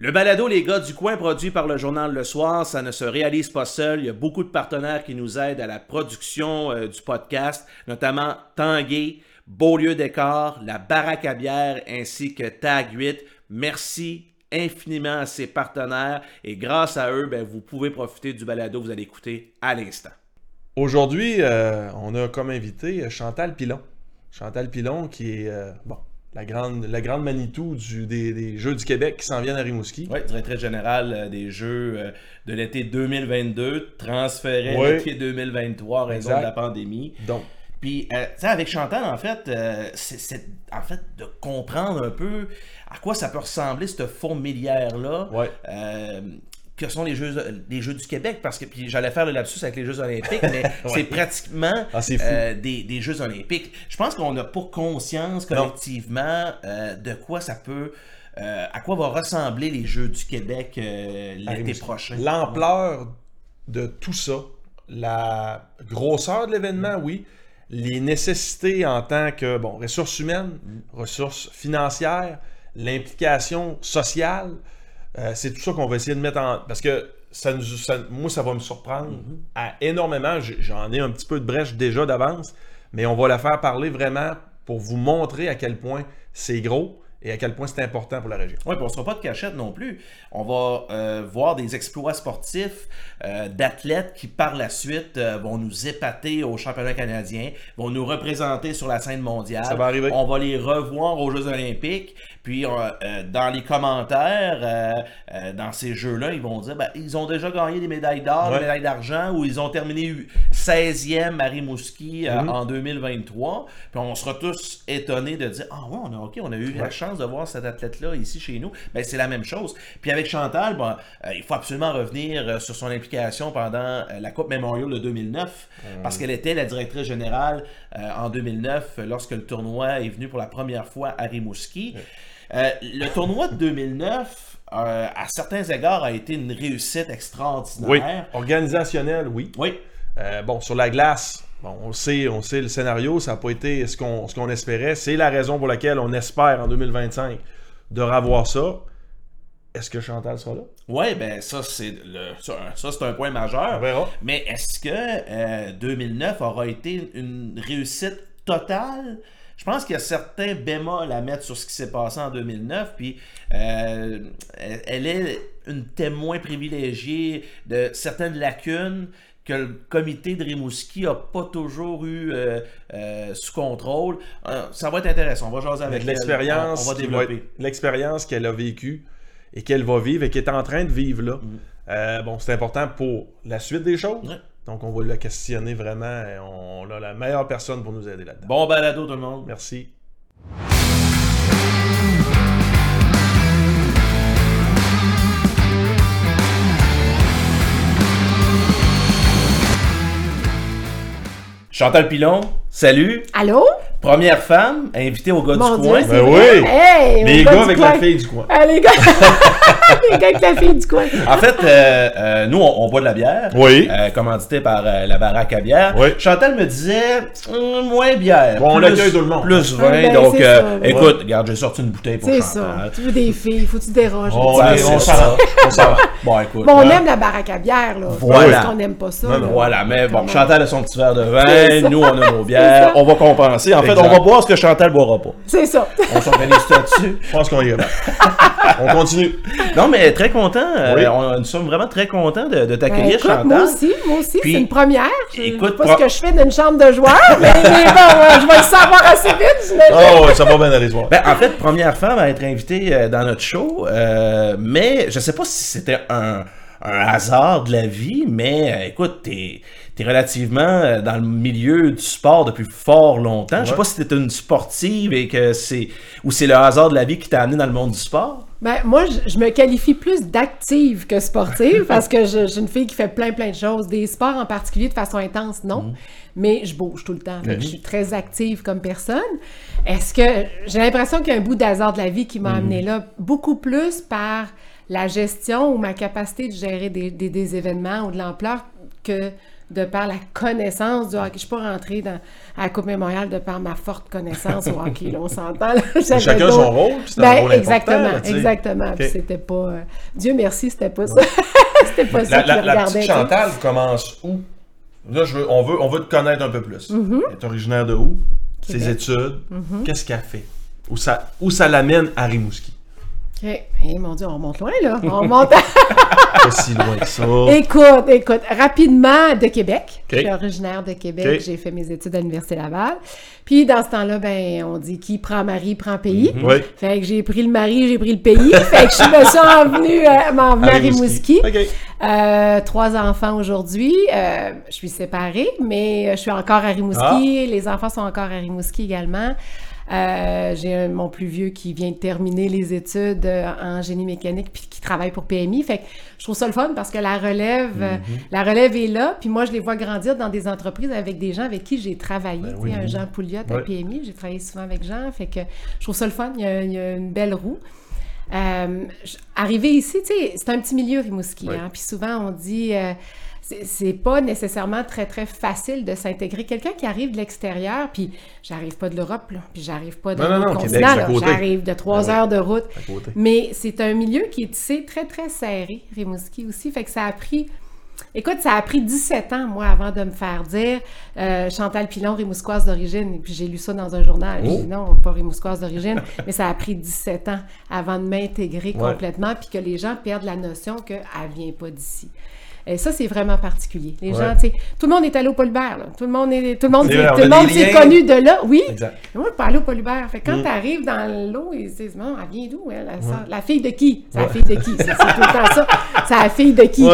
Le balado Les gars du coin produit par le journal Le Soir, ça ne se réalise pas seul. Il y a beaucoup de partenaires qui nous aident à la production euh, du podcast, notamment Tanguay, Beaulieu Décor, la Baraque ainsi que Tag 8. Merci infiniment à ces partenaires et grâce à eux, ben, vous pouvez profiter du balado vous allez écouter à l'instant. Aujourd'hui, euh, on a comme invité Chantal Pilon. Chantal Pilon qui est, euh, bon, la grande, la grande Manitou du, des, Jeux du Québec qui s'en viennent à Rimouski. Oui, directrice générale euh, des Jeux euh, de l'été 2022, transférée à l'été 2023 en raison de la pandémie. Donc. Puis, euh, tu sais, avec Chantal, en fait, c'est en fait de comprendre un peu à quoi ça peut ressembler, cette fourmilière-là. Ouais que sont les Jeux, les Jeux du Québec, parce que puis j'allais faire le lapsus avec les Jeux olympiques, mais c'est pratiquement ah, euh, des, des, Jeux olympiques. Je pense qu'on n'a pas conscience collectivement euh, de quoi ça peut... Euh, à quoi vont ressembler les Jeux du Québec l'été prochain. L'ampleur de tout ça, la grosseur de l'événement, oui, les nécessités en tant que, bon, ressources humaines, ressources financières, l'implication sociale, euh, c'est tout ça qu'on va essayer de mettre en. Parce que ça, moi, ça va me surprendre à énormément. J'en ai un petit peu de brèche déjà d'avance, mais on va la faire parler vraiment pour vous montrer à quel point c'est gros et à quel point c'est important pour la région. Oui, puis on ne sera pas de cachette non plus. On va euh, voir des exploits sportifs euh, d'athlètes qui, par la suite, vont nous épater au championnat canadien, vont nous représenter sur la scène mondiale. Ça va arriver. On va les revoir aux Jeux olympiques. Puis euh, dans les commentaires, euh, euh, dans ces jeux-là, ils vont dire ben, ils ont déjà gagné des médailles d'or, des médailles d'argent, ou ils ont terminé 16e à Rimouski mhm. en 2023. Puis on sera tous étonnés de dire Ah ouais, on a, ok, on a eu la chance de voir cet athlète-là ici chez nous. Ben, c'est la même chose. Puis avec Chantal, ben, il faut absolument revenir sur son implication pendant la Coupe Memorial de 2009, parce qu'elle était la directrice générale en 2009 lorsque le tournoi est venu pour la première fois à Rimouski. Euh, le tournoi de 2009, euh, à certains égards, a été une réussite extraordinaire. Oui, organisationnelle, oui. Oui. Euh, bon, sur la glace, bon, on, sait, on sait le scénario, ça n'a pas été ce qu'on ce espérait. C'est la raison pour laquelle on espère en 2025 de revoir ça. Est-ce que Chantal sera là? Oui, ben ça, c'est ça, c'est un point majeur. On verra. Mais est-ce que 2009 aura été une réussite totale? Je pense qu'il y a certains bémols à mettre sur ce qui s'est passé en 2009. Puis euh, elle est une témoin privilégiée de certaines lacunes que le comité de Rimouski n'a pas toujours eu euh, euh, sous contrôle. ça va être intéressant. On va jaser avec l'expérience. On, va développer. L'expérience qu'elle a vécue et qu'elle va vivre et qu'elle est en train de vivre là. Mm. bon, c'est important pour la suite des choses. Donc, on va le questionner vraiment. Et on a la meilleure personne pour nous aider là-dedans. Bon balado, tout le monde. Merci. Chantal Pilon, salut. Allô? Première femme invitée au gars du coin. ben oui! les gars avec la fille du coin. Ah, les gars... les gars avec la fille du coin. En fait, euh, euh, nous, on, boit de la bière. Oui. Euh, commandité par la baraque à bière. Oui. Chantal me disait, hum, moins bière. Bon, on accueille tout le monde. Plus 20. Ben, donc, écoute, regarde, j'ai sorti une bouteille pour Chantal. C'est ça. Tu veux des filles, faut que tu déranges. Oh, on on s'arrange. Bon, écoute. Bon, on aime la baraque à bière, là. Voilà. Parce qu'on n'aime pas ça. Voilà, mais bon, Chantal a son petit verre de vin. Nous, on a nos bières. On va compenser. En fait, on va boire ce que Chantal boira pas. C'est ça. On s'organise là-dessus. Je pense qu'on y va. on continue. Non, mais très content. Euh, on, nous sommes vraiment très contents de, t'accueillir, ben, Chantal. Moi aussi, moi aussi, c'est une première. Je écoute, sais pas ce que je fais d'une chambre de joueur, mais, bon, je vais le savoir assez vite. Oh, ça va bien aller voir. Ben, en fait, première femme à être invitée euh, dans notre show, euh, mais je sais pas si c'était un un hasard de la vie, mais écoute, t'es relativement euh, dans le milieu du sport depuis fort longtemps. Je sais pas si t'es une sportive et que c'est ou c'est le hasard de la vie qui t'a amené dans le monde du sport. Ben, moi, je, me qualifie plus d'active que sportive parce que je, j'ai une fille qui fait plein, plein de choses. Des sports en particulier de façon intense, non. Mhm. Mais je bouge tout le temps. Je suis très active comme personne. Est-ce que j'ai l'impression qu'il y a un bout d'hasard de la vie qui m'a mhm. amené là, beaucoup plus par la gestion ou ma capacité de gérer des, des événements ou de l'ampleur que de par la connaissance du hockey. Je suis pas rentrée dans, à la Coupe Mémorial de par ma forte connaissance au hockey. Là, on s'entend. Chacun son rôle, puis c'est Ben, exactement, là, exactement. C'était pas. euh, Dieu merci, c'était pas ça. c'était pas ça La, la, petite. Chantal commence où? Là, je veux, on, veut, on veut te connaître un peu plus. Mm-hmm. Elle est originaire de où? Ses études. Qu'est-ce qu'elle fait? Où ça, où ça l'amène à Rimouski? Ok. Eh, mon Dieu, on remonte loin, là. On remonte à... Pas si loin que ça. Écoute, écoute, rapidement de Québec. Je suis originaire de Québec. J'ai fait mes études à l'Université Laval. Puis dans ce temps-là, ben, on dit qui prend mari prend pays. Oui. Fait que j'ai pris le mari, j'ai pris le pays. fait que je me suis envenue, euh, à Rimouski. OK. Euh, trois enfants aujourd'hui. Euh, je suis séparée, mais je suis encore à Rimouski. Ah. Les enfants sont encore à Rimouski également. Euh, j'ai mon plus vieux qui vient de terminer les études euh, en génie mécanique puis qui travaille pour PMI. Fait que je trouve ça le fun parce que la relève, euh, Mm-hmm. la relève est là. Puis moi, je les vois grandir dans des entreprises avec des gens avec qui j'ai travaillé. Ben oui. un Jean Pouliot à. PMI, j'ai travaillé souvent avec Jean. Fait que je trouve ça le fun. Il y a, il y a une belle roue. Euh, arrivé ici, tu sais, c'est un petit milieu Rimouski. Oui. hein, puis souvent, on dit, euh, c'est- pas nécessairement très, très facile de s'intégrer. Quelqu'un qui arrive de l'extérieur, puis j'arrive pas de l'Europe, puis j'arrive pas de Non, non, non, continent, j'arrive de trois oui. heures de route. Mais c'est un milieu qui est tissé très, très serré, Rimouski aussi. Fait que ça a pris. Écoute, ça a pris 17 ans, moi, avant de me faire dire euh, Chantal Pilon, Rimousquoise d'origine. Et puis j'ai lu ça dans un journal. J'ai Oh. dit non, pas Rimousquoise d'origine. mais ça a pris 17 ans avant de m'intégrer Ouais. complètement, puis que les gens perdent la notion qu'elle vient pas d'ici. Et ça, c'est vraiment particulier. Les Ouais. gens, tu sais, tout le monde est allé au Polybert, là. Tout le monde est, tout le monde, on tout le monde s'est connu de là. Oui, Exact. moi, je peux aller au. Fait quand Mm. tu arrives dans l'eau, ils se disent, bon, elle vient d'où, elle? La, la fille de qui? C'est la fille de qui? C'est c'est tout le temps ça. C'est la fille de qui?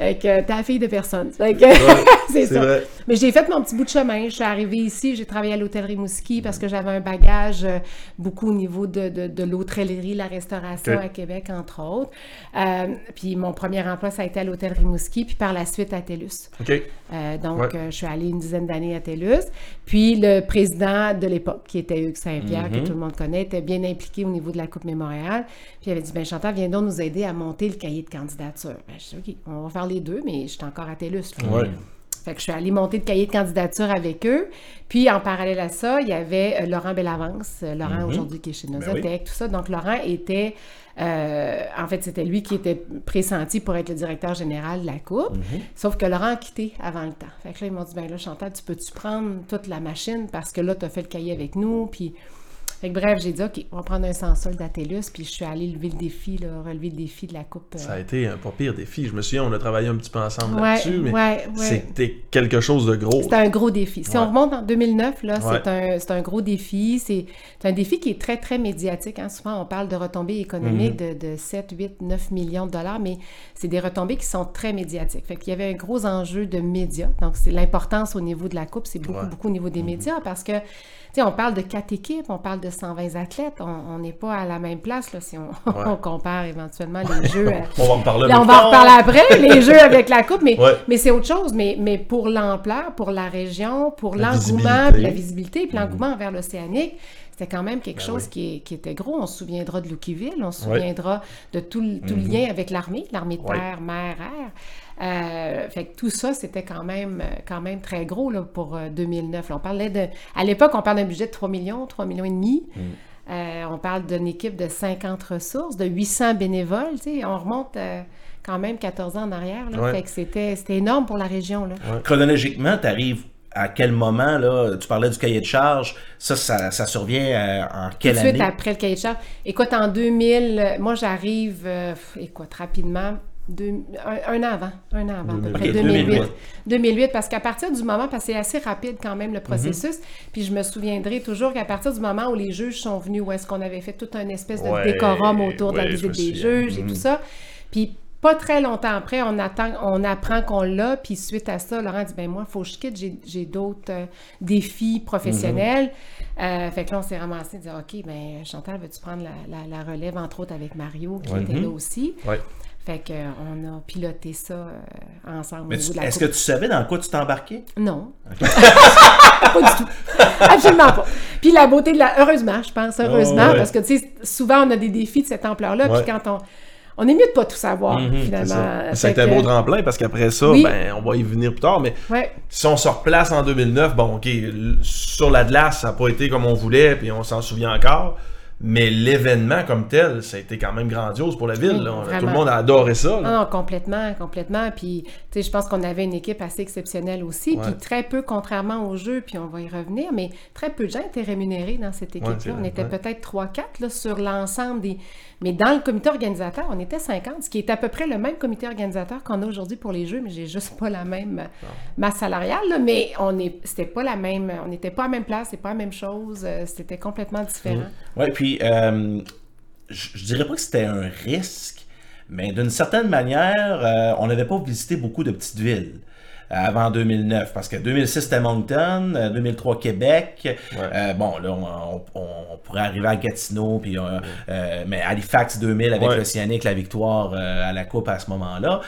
Fait que la fille de personne. Fait que c'est C'est ça. vrai. Mais j'ai fait mon petit bout de chemin. Je suis arrivée ici, j'ai travaillé à l'hôtel Rimouski parce que j'avais un bagage euh, beaucoup au niveau de, de, de l'hôtellerie, la restauration à Québec, entre autres. Euh, puis mon premier emploi, ça a été à l'hôtel Rimouski, puis par la suite à TELUS. OK. Euh, donc, Ouais. euh, je suis allée une dizaine d'années à TELUS. Puis, le président de l'époque, qui était Hugues Saint-Pierre, que tout le monde connaît, était bien impliqué au niveau de la Coupe Mémorial. Puis, il avait dit, ben Chantal, viens donc nous aider à monter le cahier de candidature. Ben, je dis, OK, on va faire les deux, mais je suis encore à TELUS. Ouais. Fait que je suis allée monter le cahier de candidature avec eux. Puis, en parallèle à ça, il y avait euh, Laurent Bellavance, euh, Laurent aujourd'hui qui est chez Nosotec, oui. tout ça. Donc, Laurent était, euh, en fait, c'était lui qui était pressenti pour être le directeur général de la Coupe. Sauf que Laurent a quitté avant le temps. Fait que là, ils m'ont dit, ben là, Chantal, tu peux-tu prendre toute la machine parce que là, tu as fait le cahier avec nous. Puis, fait que bref, j'ai dit, OK, on va prendre un sans solde à TELUS. Puis, je suis allée lever le défi, là, relever le défi de la Coupe. euh, Ça a été un pas pire défi. Je me souviens, on a travaillé un petit peu ensemble Ouais, là-dessus, mais ouais, ouais. c'était quelque chose de gros. C'est un gros défi. Si on remonte en 2009, là, Ouais. c'est un, gros défi. C'est un défi qui est très, très médiatique. hein. Souvent, on parle de retombées économiques Mm-hmm. de, de 7, 8, 9 millions de dollars, mais c'est des retombées qui sont très médiatiques. Fait qu'il y avait un gros enjeu de médias. Donc, c'est l'importance au niveau de la Coupe, c'est beaucoup, beaucoup au niveau des médias parce que, sais, on parle de quatre équipes, on parle de 120 athlètes. On n'est pas à la même place là, si on, on compare éventuellement les jeux. à- On va en parler Là, on va en plus reparler après, les jeux avec la coupe, mais, Ouais. mais c'est autre chose. Mais, mais pour l'ampleur, pour la région, pour l'engouement, la visibilité, puis l'engouement envers l'océanique, c'était quand même quelque chose oui. qui, était gros. On se souviendra de Loukiville, on se souviendra de tout, le- le lien avec l'armée, l'armée de terre, mer, air. Euh, fait que tout ça, c'était quand même, euh, quand même très gros là, pour euh, 2009. Là, on parlait de, à l'époque, on parlait d'un budget de 3 millions, 3 millions et demi. Euh, on parle d'une équipe de 50 ressources, de 800 bénévoles. On remonte euh, quand même 14 ans en arrière. Là, Ouais. Fait que c'était, c'était énorme pour la région. Là. Chronologiquement, tu arrives à quel moment, là, tu parlais du cahier de charge, ça, ça, ça survient euh, en Tout quelle de suite année? après le cahier de charge. Écoute, en 2000, euh, moi j'arrive, euh, écoute, rapidement, deux- un, un an avant, un an avant, à peu 2008. près Ok, 2008. 2008. 2008, parce qu'à partir du moment, parce que c'est assez rapide quand même le processus, Mhm. puis je me souviendrai toujours qu'à partir du moment où les juges sont venus, où est-ce qu'on avait fait toute une espèce de Ouais, décorum autour de la visite des. Mhm. juges et tout ça, puis pas très longtemps après, on attend, on apprend qu'on l'a, puis suite à ça, Laurent dit ben moi, il faut que je quitte, j'ai, d'autres euh, défis professionnels. Mhm. Euh, fait que là, on s'est ramassé de dire ok, ben Chantal, veux-tu prendre la, la- la relève entre autres avec Mario qui Ouais. était là aussi? Ouais. Fait que euh, a piloté ça euh, ensemble. Mais tu- Est-ce coupe. que tu savais dans quoi tu t'embarquais? Non. pas du tout. Absolument pas. Puis la beauté de la. Heureusement, je pense, heureusement, ouais. parce que, tu sais, souvent, on a des défis de cette ampleur-là. Ouais. Puis quand on, on est mieux de pas tout savoir, Mhm, c'est finalement. Ça a Fait été un que- beau tremplin parce qu'après ça, Oui. ben, on va y venir plus tard. Mais Ouais. si on se replace en 2009, bon, OK, sur la glace, ça n'a pas été comme on voulait, puis on s'en souvient encore. Mais l'événement comme tel, ça a été quand même grandiose pour la ville. Là. Tout le monde a adoré ça. là. Non, complètement, complètement. Puis, tu sais, je pense qu'on avait une équipe assez exceptionnelle aussi. Ouais. Puis, très peu, contrairement au jeu, puis on va y revenir, mais très peu de gens étaient rémunérés dans cette équipe-là. on était ouais. peut-être 3-4 là, sur l'ensemble des. Mais dans le comité organisateur, on était 50, ce qui est à peu près le même comité organisateur qu'on a aujourd'hui pour les jeux, mais j'ai juste pas la même masse salariale. là. mais on est, c'était pas la même. On n'était pas à la même place, c'est pas la même chose. euh, C'était complètement différent. Oui, puis euh, je dirais pas que c'était un risque, mais d'une certaine manière, euh, on n'avait pas visité beaucoup de petites villes avant 2009, parce que 2006 c'était Moncton, euh, 2003 Québec, Euh, bon là on, on- on pourrait arriver à Gatineau, puis euh, euh, mais Halifax 2000 avec Ouais. le Cyanic, la victoire euh, à la Coupe à ce moment-là.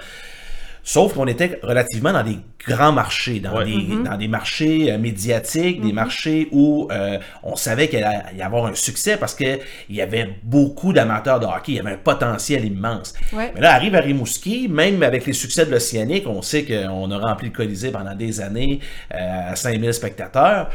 Sauf qu'on était relativement dans des grands marchés, dans, Ouais. des, dans des marchés euh, médiatiques, des marchés où euh, on savait qu'il allait y avoir un succès parce qu'il y avait beaucoup d'amateurs de hockey, il y avait un potentiel immense. Ouais. Mais là, arrive à Rimouski, même avec les succès de l'Océanique, on sait qu'on a rempli le Colisée pendant des années euh, à 5000 spectateurs.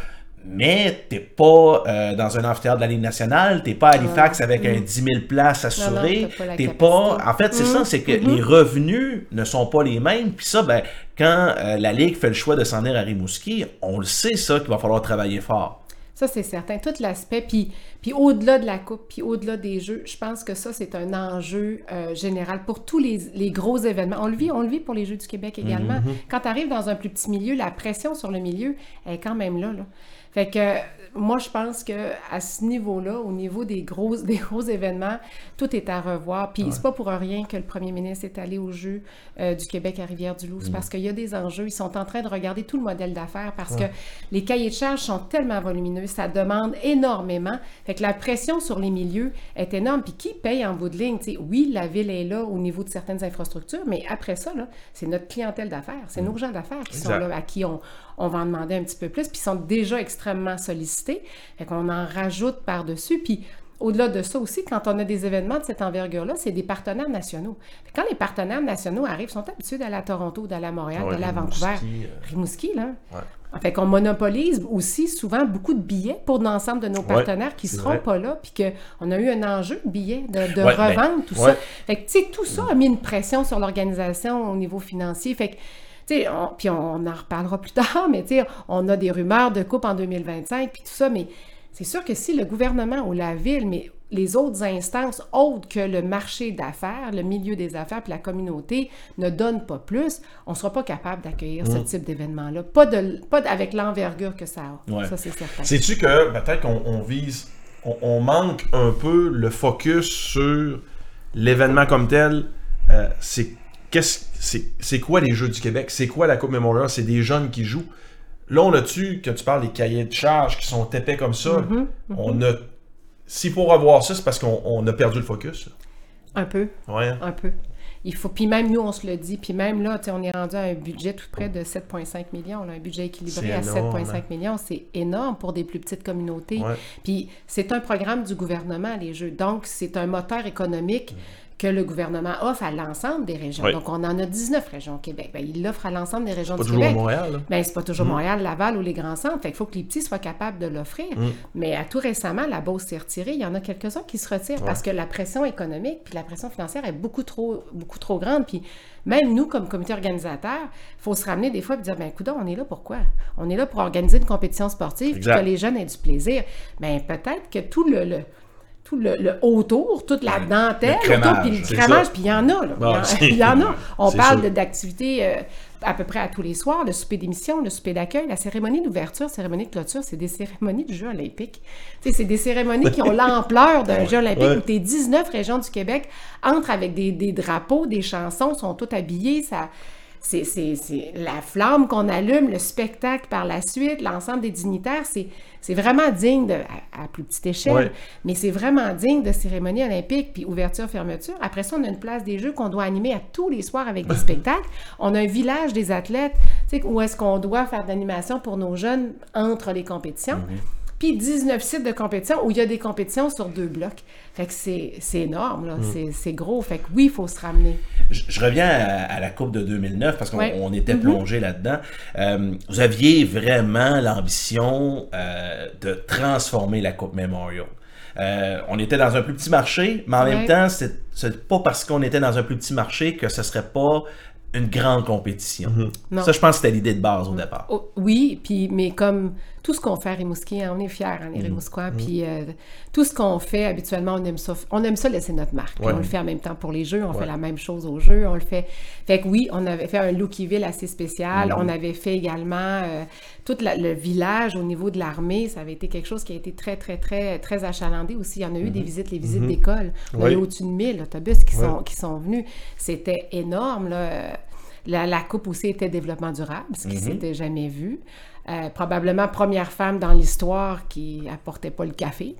Mais t'es pas euh, dans un amphithéâtre de la Ligue nationale, t'es pas à Halifax avec un 10 000 places assurées, Mm. pas t'es pas... En fait, c'est Mm. ça, c'est que les revenus ne sont pas les mêmes. Puis ça, ben, quand euh, la Ligue fait le choix de s'en venir à Rimouski, on le sait, ça, qu'il va falloir travailler fort. Ça, c'est certain. Tout l'aspect, puis, puis au-delà de la Coupe, puis au-delà des Jeux, je pense que ça, c'est un enjeu euh, général pour tous les, les gros événements. On le vit, on le vit pour les Jeux du Québec également. Quand tu arrives dans un plus petit milieu, la pression sur le milieu elle est quand même là. là. Fait que moi, je pense que à ce niveau-là, au niveau des gros, des gros événements, tout est à revoir. Puis c'est pas pour rien que le premier ministre est allé aux Jeux euh, du Québec à Rivière-du-Loup. C'est parce qu'il y a des enjeux. Ils sont en train de regarder tout le modèle d'affaires parce que les cahiers de charges sont tellement volumineux. Ça demande énormément. Fait que la pression sur les milieux est énorme. Puis qui paye en bout de ligne? Oui, la ville est là au niveau de certaines infrastructures, mais après ça, c'est notre clientèle d'affaires. C'est nos gens d'affaires qui sont là, à qui on, on va en demander un petit peu plus, puis ils sont déjà extrêmement sollicités. Fait qu'on en rajoute par-dessus. Puis au-delà de ça aussi, quand on a des événements de cette envergure-là, c'est des partenaires nationaux. Quand les partenaires nationaux arrivent, ils sont habitués d'aller à Toronto, d'aller à Montréal, Ouais, d'aller à Vancouver. euh, Rimouski, là. Ouais. Fait qu'on monopolise aussi souvent beaucoup de billets pour l'ensemble de nos partenaires qui c'est seront vrai. pas là, puis qu'on a eu un enjeu de billets, de, de Ouais, ben, revente, tout ça. Fait que, tu sais, tout ça a mis une pression sur l'organisation au niveau financier. Fait que, sais, puis on, en reparlera plus tard, mais tu sais, on a des rumeurs de coupe en 2025, puis tout ça, mais c'est sûr que si le gouvernement ou la ville, mais les autres instances autres que le marché d'affaires, le milieu des affaires puis la communauté ne donnent pas plus, on ne sera pas capable d'accueillir Mm. ce type d'événement-là. Pas, de, pas de- avec l'envergure que ça a. Ouais. Ça, c'est certain. Sais-tu que peut-être qu'on on vise, on, on manque un peu le focus sur l'événement comme tel. Euh, c'est qu'est-ce, c'est, c'est quoi les Jeux du Québec? C'est quoi la Coupe Memorial? C'est des jeunes qui jouent. Là, on a-tu, que tu parles des cahiers de charges qui sont épais comme ça, Mm-hmm, on a. S'il faut revoir ça, c'est parce qu'on on a perdu le focus. Un peu. Ouais. Un peu. Il faut, puis même nous, on se le dit, puis même là, on est rendu à un budget tout près de 7,5 millions, là, un budget équilibré à énorme, 7,5 hein. millions, c'est énorme pour des plus petites communautés. Ouais. Puis c'est un programme du gouvernement, les Jeux. Donc, c'est un moteur économique que le gouvernement offre à l'ensemble des régions. Oui. Donc, on en a 19 régions au Québec. Ben, il l'offre à l'ensemble des régions Pas du toujours Québec. Montréal. là. Ben, c'est pas toujours Montréal, Laval ou les grands centres. Fait qu'il faut que les petits soient capables de l'offrir. Mais à tout récemment, la Beauce s'est retirée. Il y en a quelques-uns qui se retirent parce que la pression économique puis la pression financière est beaucoup trop, beaucoup trop grande. Puis même nous, comme comité organisateur, il faut se ramener des fois et dire, ben écoute, on est là pourquoi? On est là pour organiser une compétition sportive puis que les jeunes aient du plaisir. Ben peut-être que tout le... le- tout le, le autour, toute la dentelle, puis le crémage, puis il y en a. Là. Il y en- a. On parle de- d'activités euh, à peu près à tous les soirs, le souper d'émission, le souper d'accueil, la cérémonie d'ouverture, cérémonie de clôture, c'est des cérémonies du Jeu olympique. Tu sais, c'est des cérémonies qui ont l'ampleur d'un Jeu olympique Ouais. où tes 19 régions du Québec entrent avec des, des drapeaux, des chansons, sont toutes habillées, ça... C'est, c'est- c'est la flamme qu'on allume, le spectacle par la suite, l'ensemble des dignitaires, c'est, c'est vraiment digne, de, à, à plus petite échelle, Ouais. mais c'est vraiment digne de cérémonie olympique, puis ouverture-fermeture. Après ça, on a une place des Jeux qu'on doit animer à tous les soirs avec des spectacles. On a un village des athlètes, où est-ce qu'on doit faire de l'animation pour nos jeunes entre les compétitions. Puis 19 sites de compétition où il y a des compétitions sur deux blocs. Fait que c'est énorme, là. C'est- c'est gros. Fait que oui, il faut se ramener. Je, je reviens à, à la Coupe de 2009 parce qu'on Ouais. on était plongé là-dedans. Euh, vous aviez vraiment l'ambition euh, de transformer la Coupe Memorial. Euh, on était dans un plus petit marché, mais en même temps, c'est pas parce qu'on était dans un plus petit marché que ce serait pas une grande compétition. Non. Ça, je pense que c'était l'idée de base au départ. Oh, oui, puis mais comme tout ce qu'on fait à Rimouski, hein, on est fiers, hein, les Rimouskois, puis euh, tout ce qu'on fait habituellement, on aime ça, on aime ça laisser notre marque. Ouais. On le fait en même temps pour les jeux, on fait la même chose aux jeux, on le fait. Fait que oui, on avait fait un Lookiville assez spécial, on avait fait également euh, tout la- le village au niveau de l'armée, ça avait été quelque chose qui a été très très très très achalandé aussi. Il y en a eu des visites, les visites d'école, on a Oui. eu au-dessus de 1000 autobus qui Ouais. sont qui sont venus, c'était énorme là. La, la coupe aussi était développement durable, ce qui s'était jamais vu. Euh, probablement première femme dans l'histoire qui apportait pas le café.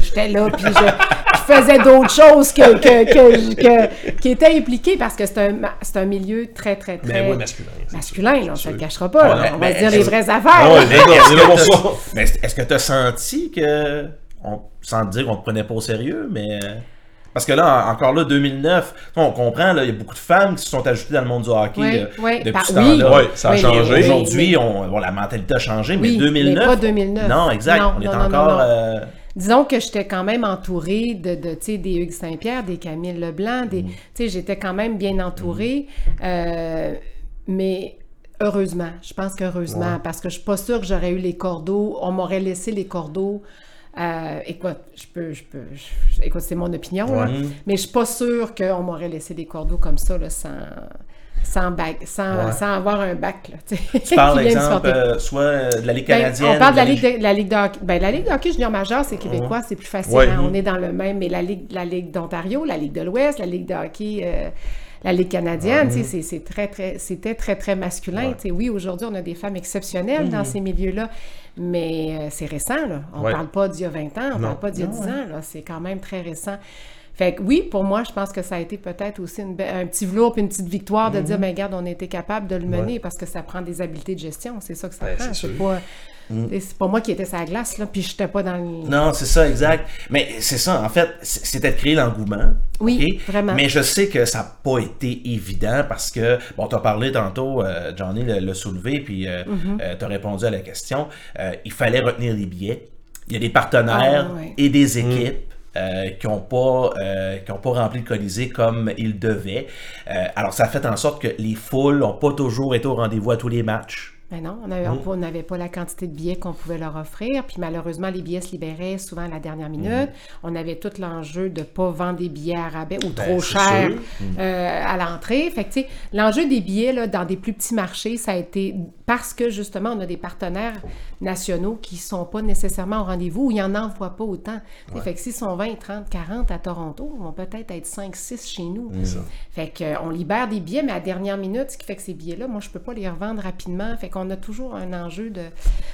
J'étais là, puis je, je faisais d'autres choses que, que, que- que- qui étaient impliquées parce que c'est un, ma- c'est un milieu très, très, très Mais Ben oui, masculin. masculin. on ne se le cachera pas. là. Ouais, on va mais se dire les vraies affaires. Ouais, là. les gars, on est là pour ça. Mais est-ce que tu as senti que, on, sans te dire qu'on te prenait pas au sérieux, mais... Parce que là, en- encore là, 2009, on comprend, là, il y a beaucoup de femmes qui se sont ajoutées dans le monde du hockey Oui, euh, oui, depuis par- ce oui. temps-là. Ouais, ça a changé. Aujourd'hui, on, bon, la mentalité a changé, mais Oui, 2009... mais pas 2009. Non, exact. Non, on est non, encore... euh, Disons que j'étais quand même entourée de, de tu sais, des Hugues Saint-Pierre, des Camille Leblanc, des, tu sais, j'étais quand même bien entourée, euh, mais heureusement, je pense qu'heureusement, parce que je suis pas sûre que j'aurais eu les cordeaux, on m'aurait laissé les cordeaux. Euh, écoute, je peux, je peux, je- écoute, c'est mon opinion, là, mais je suis pas sûre qu'on m'aurait laissé des cordeaux comme ça, là, sans, sans bac, sans, Ouais. sans avoir un bac, là, tu parles, exemple, euh, soit euh, de la Ligue Ben, canadienne... on parle de la Ligue de, la Ligue de hockey. Ben, la Ligue de hockey junior majeur, c'est québécois, c'est plus facile. Ouais. hein, On est dans le même. Mais la Ligue, la Ligue d'Ontario, la Ligue de l'Ouest, la Ligue de hockey, euh, la Ligue canadienne, sais, c'est- très, très, c'était très, très masculin. Oui, aujourd'hui, on a des femmes exceptionnelles dans ces milieux-là, mais euh, c'est récent. Là. On ne Ouais. parle pas d'il y a 20 ans, on ne parle pas d'il y a 10 ans. C'est quand même très récent. Fait que oui, pour moi, je pense que ça a été peut-être aussi une un petit velours puis une petite victoire de dire, ben regarde, on a été capable de le mener parce que ça prend des habiletés de gestion. C'est ça que ça Ben, prend. c'est pas, c'est- c'est pas moi qui étais sur la glace, là, puis je n'étais pas dans le... Non, c'est ça, exact. Mais c'est ça, en fait, c'était de créer l'engouement. Oui, vraiment. Mais je sais que ça n'a pas été évident parce que, bon, tu as parlé tantôt, euh, Johnny l'a soulevé, puis Mm-hmm. tu as répondu à la question. Euh, il fallait retenir les billets. Il y a des partenaires Ah, ouais. et des équipes. Euh, qui n'ont pas, euh, qui ont pas rempli le Colisée comme ils devaient. Euh, alors, ça a fait en sorte que les foules n'ont pas toujours été au rendez-vous à tous les matchs. Mais non, on avait- on n'avait pas la quantité de billets qu'on pouvait leur offrir. Puis malheureusement, les billets se libéraient souvent à la dernière minute. On avait tout l'enjeu de ne pas vendre des billets à rabais ou trop c'est cher euh, à l'entrée. Fait que, tu sais, l'enjeu des billets là, dans des plus petits marchés, ça a été parce que justement, on a des partenaires nationaux qui ne sont pas nécessairement au rendez-vous ou ils n'en envoient pas autant. Fait que s'ils sont 20, 30, 40 à Toronto, ils vont peut-être être 5, 6 chez nous. Fait qu'on libère des billets, mais à dernière minute, ce qui fait que ces billets-là, moi, je peux pas les revendre rapidement. Fait qu'on a toujours un enjeu de...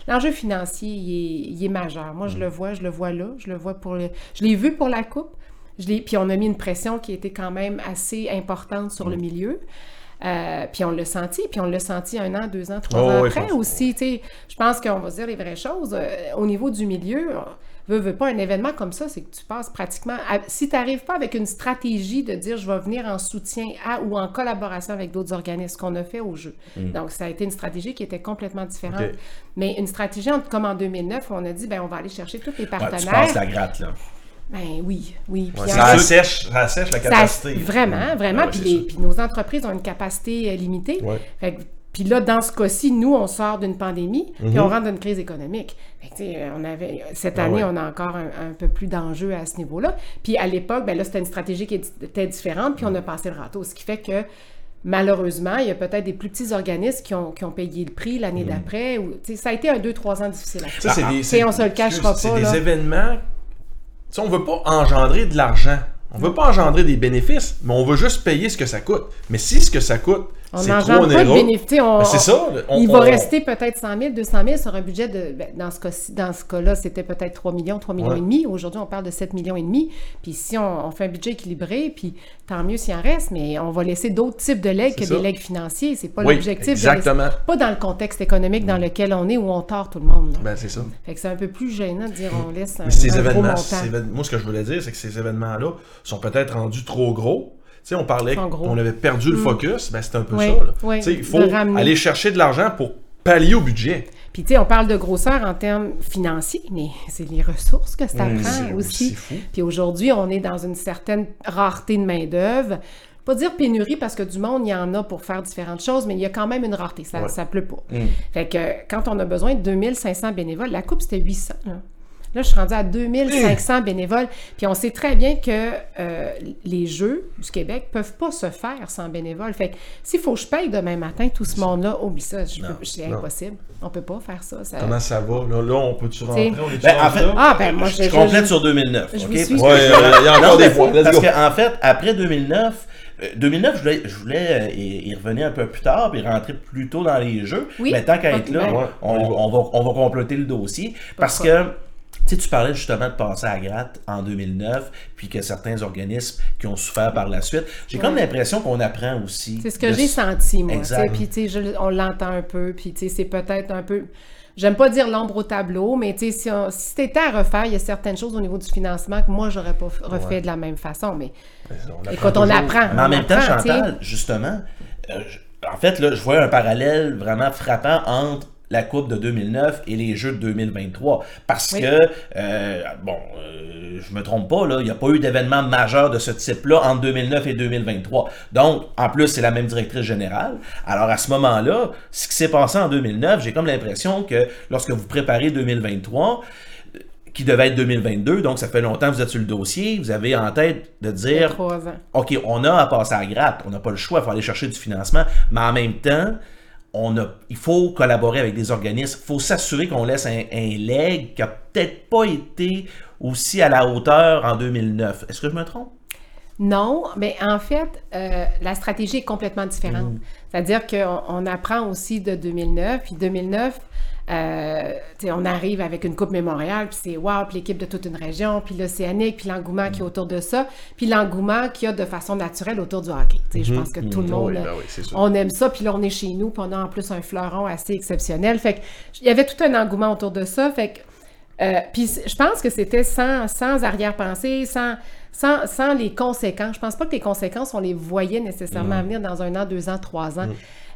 L'enjeu financier, il est, il est majeur. Moi, je le vois, je le vois là. Je le vois pour le... Je l'ai vu pour la Coupe. Je. Puis on a mis une pression qui était quand même assez importante sur le milieu. Euh, puis on l'a senti, puis on l'a senti un an, deux ans, trois Oh, ans oui, après aussi. tu sais. Je pense qu'on va se dire les vraies choses. Euh, au niveau du milieu, veut pas un événement comme ça, c'est que tu passes pratiquement. à- si tu n'arrives pas avec une stratégie de dire je vais venir en soutien à ou en collaboration avec d'autres organismes, ce qu'on a fait au jeu. Donc ça a été une stratégie qui était complètement différente. Mais une stratégie en- comme en 2009 où on a dit ben on va aller chercher tous les Ouais, partenaires. tu passes la gratte, là. Ben oui, oui. Puis Ouais, en- ça, assèche, ça assèche la ça- capacité. vraiment, vraiment. Ah ouais, puis, les- nos entreprises ont une capacité euh, limitée. Ouais. Fait que- puis là, dans ce cas-ci, nous, on sort d'une pandémie, Mhm. puis on rentre dans une crise économique. Fait on avait, cette Ah année, ouais. on a encore un, un peu plus d'enjeux à ce niveau-là. Puis à l'époque, ben là, c'était une stratégie qui était différente, puis on a passé le râteau. Ce qui fait que, malheureusement, il y a peut-être des plus petits organismes qui ont, qui ont payé le prix l'année d'après. Tu sais, ça a été un 2-3 ans difficile à Ça, c'est faire. des, on se le cachera pas. C'est là. des événements. Tu sais, on veut pas engendrer de l'argent. On veut pas engendrer des bénéfices, mais on veut juste payer ce que ça coûte. Mais si ce que ça coûte, On n'engendre pas de bénéfices. Ben, c'est ça. on- il va on- rester peut-être 100 000, 200 000 sur un budget de. ben, dans ce cas-ci- dans ce cas-là, c'était peut-être 3 millions, 3 millions Ouais. et demi. Aujourd'hui, on parle de 7 millions et demi. Puis si on, fait un budget équilibré, puis tant mieux s'il en reste, mais on va laisser d'autres types de legs que ça. des legs financiers. C'est pas Oui, l'objectif. exactement. pas dans le contexte économique dans lequel on est où on tord tout le monde. là. Ben, c'est ça. Fait que c'est un peu plus gênant de dire on laisse un, Mais ces un gros événements, montant. ces évén- moi, ce que je voulais dire, c'est que ces événements-là sont peut-être rendus trop gros. Sais, on parlait qu'on avait perdu le focus. Ben, c'est un peu Oui, ça. oui, il faut aller chercher de l'argent pour pallier au budget. Puis, tu sais, on parle de grosseur en termes financiers, mais c'est les ressources que ça Mmh, prend aussi. fou. Puis aujourd'hui, on est dans une certaine rareté de main-d'œuvre. Pas dire pénurie parce que du monde, il y en a pour faire différentes choses, mais il y a quand même une rareté. Ça, Ouais. ça pleut pas. Fait que quand on a besoin de 2500 bénévoles, la coupe c'était 800. Là. Là, je suis rendue à 2500 bénévoles. Puis on sait très bien que euh, les Jeux du Québec peuvent pas se faire sans bénévoles. Fait que s'il faut que je paye demain matin tout ce monde-là, oublie ça, c'est non. impossible. On peut pas faire ça. ça- Comment ça va? Là, là, on peut-tu rentrer? On est-tu Ben, en fait-? Ah, ben moi, Je je, complète je- sur 2009. je ok? vous suis. Parce Ouais, que- euh, il y a encore Non, des points. Parce qu'en fait, après 2009, euh, 2009, je voulais, je voulais euh, y, y revenir un peu plus tard puis rentrer plus tôt dans les jeux. Oui. Mais tant qu'à être là, Ouais. on, va. on va, on va compléter le dossier. Parce Pourquoi? que, tu sais, tu parlais justement de passer à gratte en 2009, puis que certains organismes qui ont souffert par la suite. J'ai comme Ouais. l'impression qu'on apprend aussi. C'est ce que de j'ai senti, moi. Exact. Puis, tu sais, on l'entend un peu. Puis, tu sais, c'est peut-être un peu. J'aime pas dire l'ombre au tableau, mais tu sais, si, on- si c'était à refaire, il y a certaines choses au niveau du financement que moi, j'aurais pas refait de la même façon. Mais On écoute, on toujours. apprend. Mais en on même temps, apprend. Chantal, justement, euh, en fait, là, je vois un parallèle vraiment frappant entre la Coupe de 2009 et les Jeux de 2023. Parce Oui. que, euh, bon, euh, je me trompe pas, il n'y a pas eu d'événement majeur de ce type-là entre 2009 et 2023. Donc, en plus, c'est la même directrice générale. Alors, à ce moment-là, ce qui s'est passé en 2009, j'ai comme l'impression que lorsque vous préparez 2023, qui devait être 2022, donc ça fait longtemps que vous êtes sur le dossier, vous avez en tête de dire. OK, on a à passer à la gratte, on n'a pas le choix, il faut aller chercher du financement, mais en même temps, on a, il faut collaborer avec des organismes, il faut s'assurer qu'on laisse un, un leg qui n'a peut-être pas été aussi à la hauteur en 2009. Est-ce que je me trompe? Non, mais en fait, euh, la stratégie est complètement différente. C'est-à-dire qu'on on apprend aussi de 2009, puis 2009, euh, on arrive avec une Coupe Mémorial, puis c'est wow, puis l'équipe de toute une région, puis l'Océanique, puis l'engouement qui est autour de ça, puis l'engouement qu'il y a de façon naturelle autour du hockey. Je pense que tout le Mhm. monde, Oui, ben oui, on aime ça, puis là, on est chez nous, puis on a en plus un fleuron assez exceptionnel. Fait il y avait tout un engouement autour de ça, fait que euh, puis je pense que c'était sans, sans arrière-pensée, sans, sans, sans les conséquences. Je pense pas que les conséquences, on les voyait nécessairement venir dans un an, deux ans, trois ans.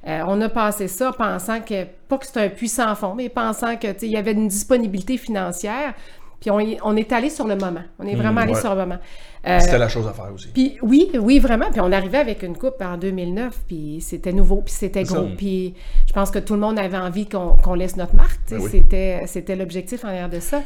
Euh, on a passé ça pensant que, pas que c'était un puissant fond, mais pensant que, tu sais, il y avait une disponibilité financière. Puis on, est allé sur le moment. On est vraiment allé ouais. sur le moment. Euh, C'était la chose à faire aussi. puis oui, oui, vraiment. Puis on arrivait avec une coupe en 2009, puis c'était nouveau, puis c'était gros. Puis je pense que tout le monde avait envie qu'on qu'on laisse notre marque. Ben oui. C'était C'était l'objectif en arrière de ça.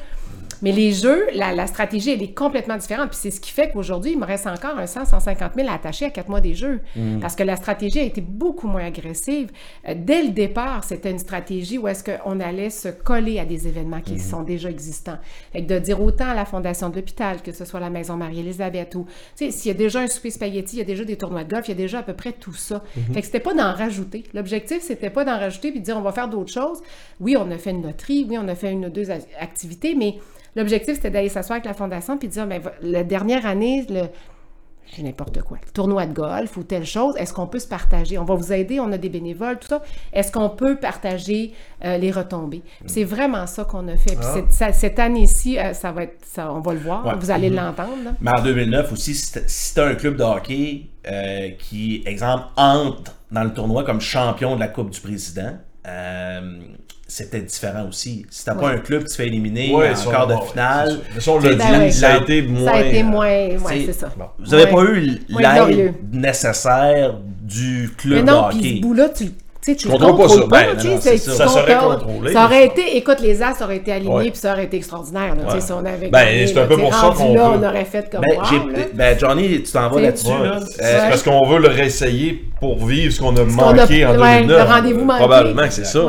Mais les jeux, la, la stratégie, elle est complètement différente. Puis c'est ce qui fait qu'aujourd'hui, il me reste encore un 100, 150 000 attachés à quatre mois des jeux. Mm. Parce que la stratégie a été beaucoup moins agressive. Euh, dès le départ, c'était une stratégie où est-ce qu'on allait se coller à des événements qui Mm-hmm. sont déjà existants. Fait que de dire autant à la Fondation de l'hôpital, que ce soit la Maison Marie-Élisabeth tu sais, s'il y a déjà un souper spaghetti, il y a déjà des tournois de golf, il y a déjà à peu près tout ça. Mm-hmm. Fait que c'était pas d'en rajouter. L'objectif, c'était pas d'en rajouter puis de dire on va faire d'autres choses. Oui, on a fait une loterie, oui, on a fait une ou deux activités, mais l'objectif, c'était d'aller s'asseoir avec la Fondation puis de dire, ben, va- la dernière année, le, n'importe quoi, tournoi de golf ou telle chose, est-ce qu'on peut se partager? On va vous aider, on a des bénévoles, tout ça. Est-ce qu'on peut partager euh, les retombées? C'est vraiment ça qu'on a fait. Puis Ah. cette, ça- cette année-ci, euh, ça va être, ça, on va le voir, Ouais. vous allez l'entendre. là. Mais en 2009 aussi, si tu as un club de hockey euh, qui, exemple, entre dans le tournoi comme champion de la Coupe du Président, c'était différent aussi. Si t'as pas un club qui se fait éliminer Ouais, en ça, quart de bon, finale, sûr. Mais ça, on l'a Ben dit, ouais. ça a été moins. ça a été euh, moins, ouais, c'est- ça. bon. vous avez Ouais. pas eu l'aide nécessaire du Mais club non, de hockey. ce bout-là, tu, tu sais, tu le contrôles pas contrôles ça. pas. Ben, non, ça. Ça serait contrôlé, Ça aurait été, écoute, les As auraient été alignés, Ouais. puis ça aurait été extraordinaire. Là, Ouais. Si on avait Ben, c'est là, un peu pour ça qu'on là, veut. on aurait fait comme Ben, wow, ben, Johnny, tu t'en vas là-dessus. Ouais. Là? C'est Euh, parce qu'on veut le réessayer pour vivre ce qu'on a manqué en ouais, 2009. le rendez-vous manqué. Probablement que c'est ça.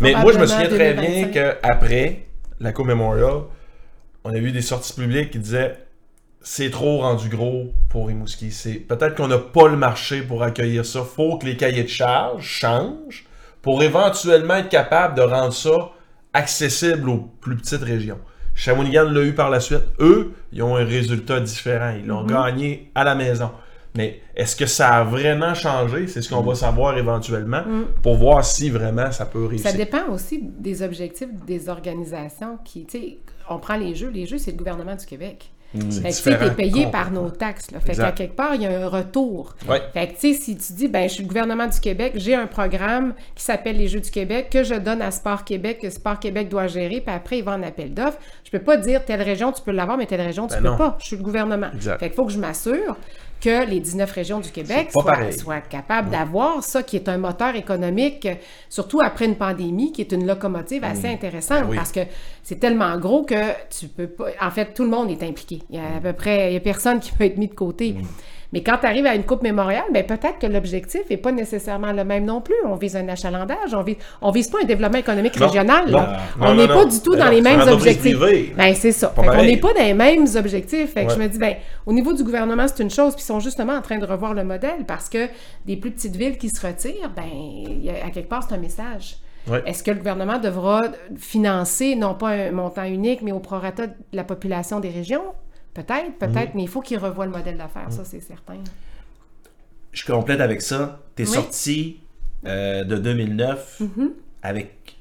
Mais moi, je me souviens très bien 2025. qu'après la Coupe Memorial, on a vu des sorties publiques qui disaient c'est trop rendu gros pour Rimouski. C'est peut-être qu'on n'a pas le marché pour accueillir ça. Faut que les cahiers de charges changent pour éventuellement être capable de rendre ça accessible aux plus petites régions. Shawinigan l'a eu par la suite. Eux, ils ont un résultat différent. Ils l'ont gagné à la maison. Mais est-ce que ça a vraiment changé? C'est ce qu'on va savoir éventuellement pour voir si vraiment ça peut réussir. Ça dépend aussi des objectifs des organisations qui, tu sais, on prend les jeux. Les jeux, c'est le gouvernement du Québec. C'est Fait que, tu t'es payé par nos taxes. Là. Fait Exact. qu'à quelque part, il y a un retour. Ouais. Fait que, tu sais, si tu dis, ben, je suis le gouvernement du Québec, j'ai un programme qui s'appelle les Jeux du Québec, que je donne à Sport Québec, que Sport Québec doit gérer, puis après, il va en appel d'offres. Je peux pas dire, telle région, tu peux l'avoir, mais telle région, tu Ben peux non. pas. Je suis le gouvernement. Exact. Fait qu'il faut que je m'assure que les 19 régions du Québec soient, capables d'avoir ça, qui est un moteur économique, surtout après une pandémie, qui est une locomotive assez intéressante, Ben oui. parce que c'est tellement gros que tu peux pas... En fait, tout le monde est impliqué. Il y a à peu près... Il y a personne qui peut être mis de côté. Mais quand tu arrives à une Coupe mémoriale, ben peut-être que l'objectif n'est pas nécessairement le même non plus. On vise un achalandage, on vise, on vise pas un développement économique Non, régional. non. là. Non, on n'est pas du tout Ben dans les mêmes objectifs. Ben c'est ça. Pareil. n'est pas dans les mêmes objectifs. Fait que Ouais. je me dis, ben, au niveau du gouvernement, c'est une chose, puis ils sont justement en train de revoir le modèle parce que des plus petites villes qui se retirent, ben, il y a- à quelque part, c'est un message. Ouais. Est-ce que le gouvernement devra financer, non pas un montant unique, mais au prorata de la population des régions? Peut-être, peut-être, Mhm. mais il faut qu'il revoie le modèle d'affaires, ça, c'est certain. Je complète avec ça. T'es Oui. sorti euh, de 2009 Mm-hmm. avec.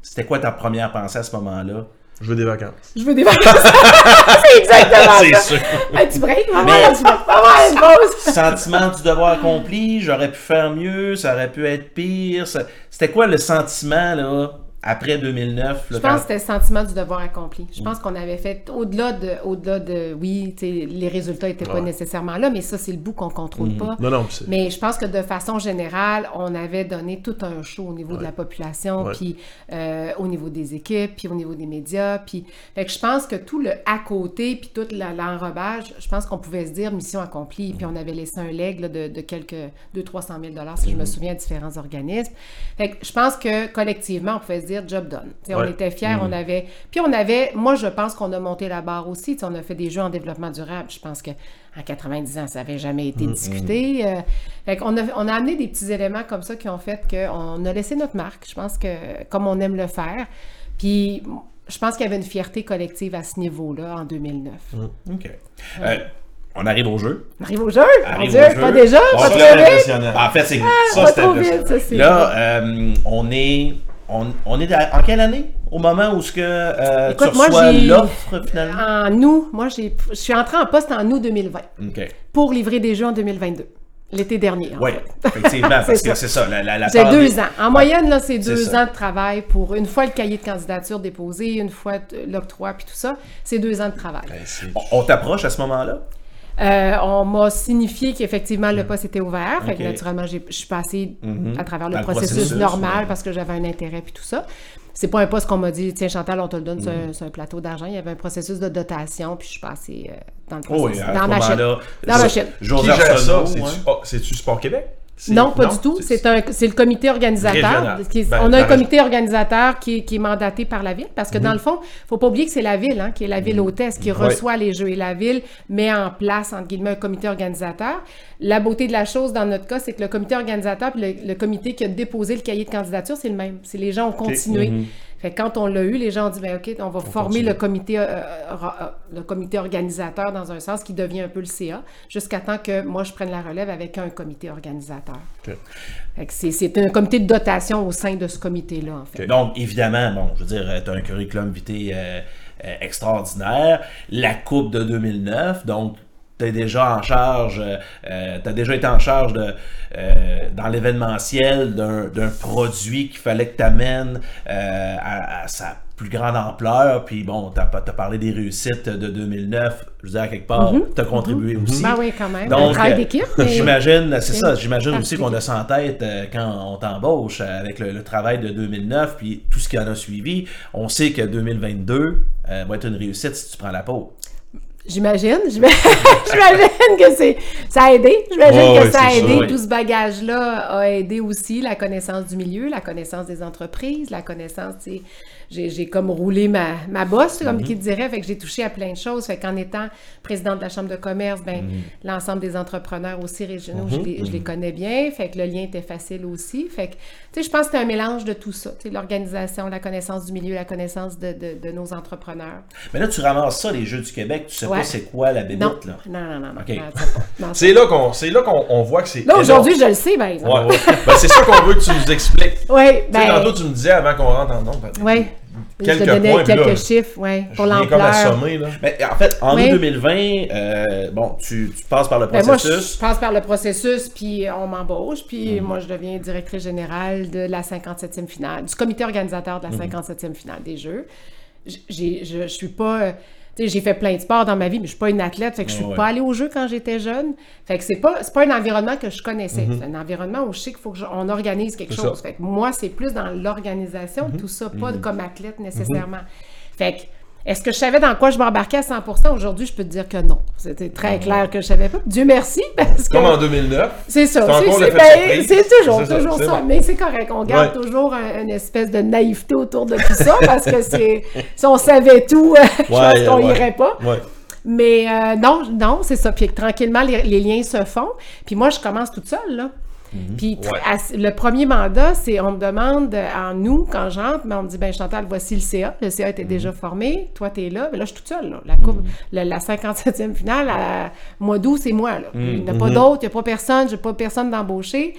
C'était quoi ta première pensée à ce moment-là? Je veux des vacances. Je veux des vacances. c'est exactement C'est ça. sûr. Un petit break, maman, tu pause. Sentiment du devoir accompli, j'aurais pu faire mieux, ça aurait pu être pire. ça- C'était quoi le sentiment là après 2009 Je pense quand- que c'était le sentiment du devoir accompli. Je pense qu'on avait fait au-delà de, au-delà de, oui, les résultats n'étaient pas Ouais. nécessairement là, mais ça, c'est le bout qu'on contrôle pas. Non, non, c'est. Mais je pense que de façon générale, on avait donné tout un show au niveau de la population, puis euh, au niveau des équipes, puis au niveau des médias. Puis, fait que je pense que tout le à côté, puis tout la- l'enrobage, je pense qu'on pouvait se dire mission accomplie. Puis on avait laissé un leg là, de, de quelques 200-300 000 si je me souviens, à différents organismes. Fait que je pense que collectivement, on pouvait se dire job done. On était fiers, on avait. Puis on avait, moi, je pense qu'on a monté la barre aussi. On a fait des jeux en développement durable. Je pense que en 90 ans, ça n'avait jamais été discuté. Euh, fait qu'on a, on a amené des petits éléments comme ça qui ont fait qu'on a laissé notre marque. Je pense que, comme on aime le faire. Puis je pense qu'il y avait une fierté collective à ce niveau-là en 2009. Ok. Euh, on arrive au jeu. On arrive au jeu! Arrive Dieu, au jeu. pas déjà? Bon, pas impressionnant. En fait, c'est Pas ça, c'était Là, euh, on est. On, on est à- en quelle année? Au moment où ce que euh, tu Écoute, moi, reçois l'offre finalement? En août, moi, j'ai, je suis entrée en poste en août 2020 Ok. pour livrer des jeux en 2022. L'été dernier. Oui, fait. effectivement, parce que c'est ça. La, la, la J'ai deux ans. En moyenne, là, c'est deux ça. ans de travail pour une fois le cahier de candidature déposé, une fois l'octroi, puis tout ça. C'est deux ans de travail. Ben, On t'approche à ce moment-là? Euh, on m'a signifié qu'effectivement le poste était ouvert. Fait que Ok. naturellement, j'ai- je suis passée Mhm. à travers le processus, processus, normal ouais. parce que j'avais un intérêt puis tout ça. C'est pas un poste qu'on m'a dit, tiens Chantal, on te le donne, c'est un- c'est un, plateau d'argent. Il y avait un processus de dotation, puis je suis passée euh, dans le Oh oui, processus. dans ma chaîne. Dans ma chaîne. Qui gère ça? Arsenault, C'est-tu ouais? oh, c'est-tu Sport Québec? Non, pas du tout. C'est un, c'est le comité organisateur. Qui Ben, on a un région. comité organisateur qui est, qui est mandaté par la ville parce Mhm. que dans le fond, faut pas oublier que c'est la ville, hein, qui est la ville hôtesse, qui reçoit les jeux et la ville met en place entre guillemets un comité organisateur. La beauté de la chose dans notre cas, c'est que le comité organisateur puis le, le comité qui a déposé le cahier de candidature, c'est le même. C'est les gens ont continué. Mhm. Fait que quand on l'a eu, les gens ont dit ben ok, on va former le comité, euh, euh, euh, le comité organisateur dans un sens qui devient un peu le CA, jusqu'à temps que moi je prenne la relève avec un comité organisateur. Ok. Fait que c'est- un comité de dotation au sein de ce comité-là, en fait. Donc, évidemment, bon, je veux dire, tu as un curriculum vitae euh, extraordinaire. La Coupe de 2009, donc, tu es déjà en charge, tu as déjà été en charge de, euh, dans l'événementiel d'un produit qu'il fallait que tu amènes à, à sa plus grande ampleur. Puis bon, tu as, parlé des réussites de 2009. Je veux dire, à quelque part, tu as contribué aussi. Ben oui, quand même. Donc, travail euh, d'équipe. mais- J'imagine, c'est ça, j'imagine aussi qu'on a ça en tête euh, quand on t'embauche euh, avec le, le travail de 2009 puis tout ce qui en a suivi. On sait que 2022 euh, va être une réussite si tu prends la peau. J'imagine, j'imagine que c'est, ça a aidé. J'imagine que ça a aidé. ça, oui. Tout ce bagage-là a aidé aussi la connaissance du milieu, la connaissance des entreprises, la connaissance, j'ai, j'ai comme roulé ma, ma bosse, comme Mm-hmm. qui dirait, fait que j'ai touché à plein de choses. Fait qu'en étant présidente de la Chambre de commerce, ben, Mm-hmm. l'ensemble des entrepreneurs aussi régionaux, je, les, je les connais bien. Fait que le lien était facile aussi. Fait que, tu sais, je pense que c'est un mélange de tout ça. Tu sais, l'organisation, la connaissance du milieu, la connaissance de, de, de nos entrepreneurs. Mais là, tu ramasses ça, les Jeux du Québec, tu sais Ouais. pas c'est quoi la Non, bébite, là. non, non, non, C'est là qu'on c'est là qu'on on voit que c'est. Là, aujourd'hui, je le sais, exemple. Ouais, ouais. Ben, c'est ça qu'on veut que tu nous expliques. Oui, ben, tantôt, tu me disais avant qu'on rentre en nombre. oui. Je Quelques points, quelques là, chiffres, oui, pour viens comme l'ampleur. assommé, là. Mais en fait, en Oui. août 2020, euh, bon, tu, tu passes par le Ben, moi, je, processus. je passe par le processus, puis on m'embauche, puis Mhm. moi, je deviens directrice générale de la 57e finale, du comité organisateur de la Mhm. 57e finale des Jeux. Je, je suis pas... j'ai fait plein de sports dans ma vie, mais je suis pas une athlète, fait que je suis Ouais. pas allée aux Jeux quand j'étais jeune. Fait que c'est pas, c'est pas un environnement que je connaissais. C'est un environnement où je sais qu'il faut qu'on organise quelque Mhm. Chose. ça. Fait que moi, c'est plus dans l'organisation Mhm. tout ça, pas comme athlète nécessairement. Fait que, est-ce que je savais dans quoi je m'embarquais à 100% Aujourd'hui, je peux te dire que non. C'était très clair que je savais pas. Dieu merci, parce que... Comme en 2009. C'est ça. C'est ben, toujours, ça, toujours ça. Mais c'est correct. On garde Ouais. toujours un- une espèce de naïveté autour de tout ça parce que c'est si on savait tout, je pense qu'on ouais. irait pas. Ouais. Mais euh, non, non, c'est ça. Puis tranquillement, les, les liens se font. Puis moi, je commence toute seule, là. Puis Ouais. à- le premier mandat, c'est on me demande euh, en nous, quand j'entre, mais on me dit, ben Chantal, voici le CA. Le CA était déjà formé. Toi, tu es là. Mais là, je suis toute seule. Là. La, coupe, la, la 57e finale, à mois d'août, c'est moi. Là. Il n'y a pas d'autre. Il n'y a pas personne. Je n'ai pas personne d'embauché.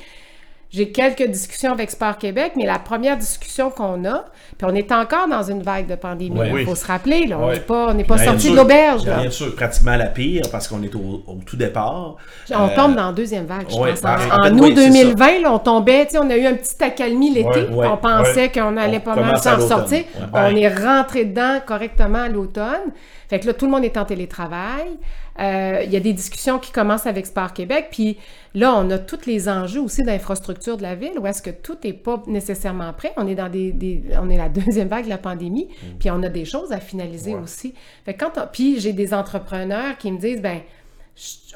J'ai quelques discussions avec Sport Québec, mais la première discussion qu'on a, puis on est encore dans une vague de pandémie. Il Oui. faut se rappeler, là, on n'est pas, sorti de l'auberge. de sûr, pratiquement la pire parce qu'on est au, au tout départ. On Euh, tombe dans la deuxième vague, je pense. En, août oui, c'est 2020, là, on tombait, on a eu un petit accalmie l'été. On pensait qu'on allait On pas mal s'en sortir. On est rentré dedans correctement à l'automne. Fait que là, tout le monde est en télétravail. Euh, Il y a des discussions qui commencent avec Sport Québec. Puis là, on a tous les enjeux aussi d'infrastructure de la ville où est-ce que tout n'est pas nécessairement prêt. On est dans des, des- on est la deuxième vague de la pandémie. Puis on a des choses à finaliser aussi. Fait que quand on- puis j'ai des entrepreneurs qui me disent, ben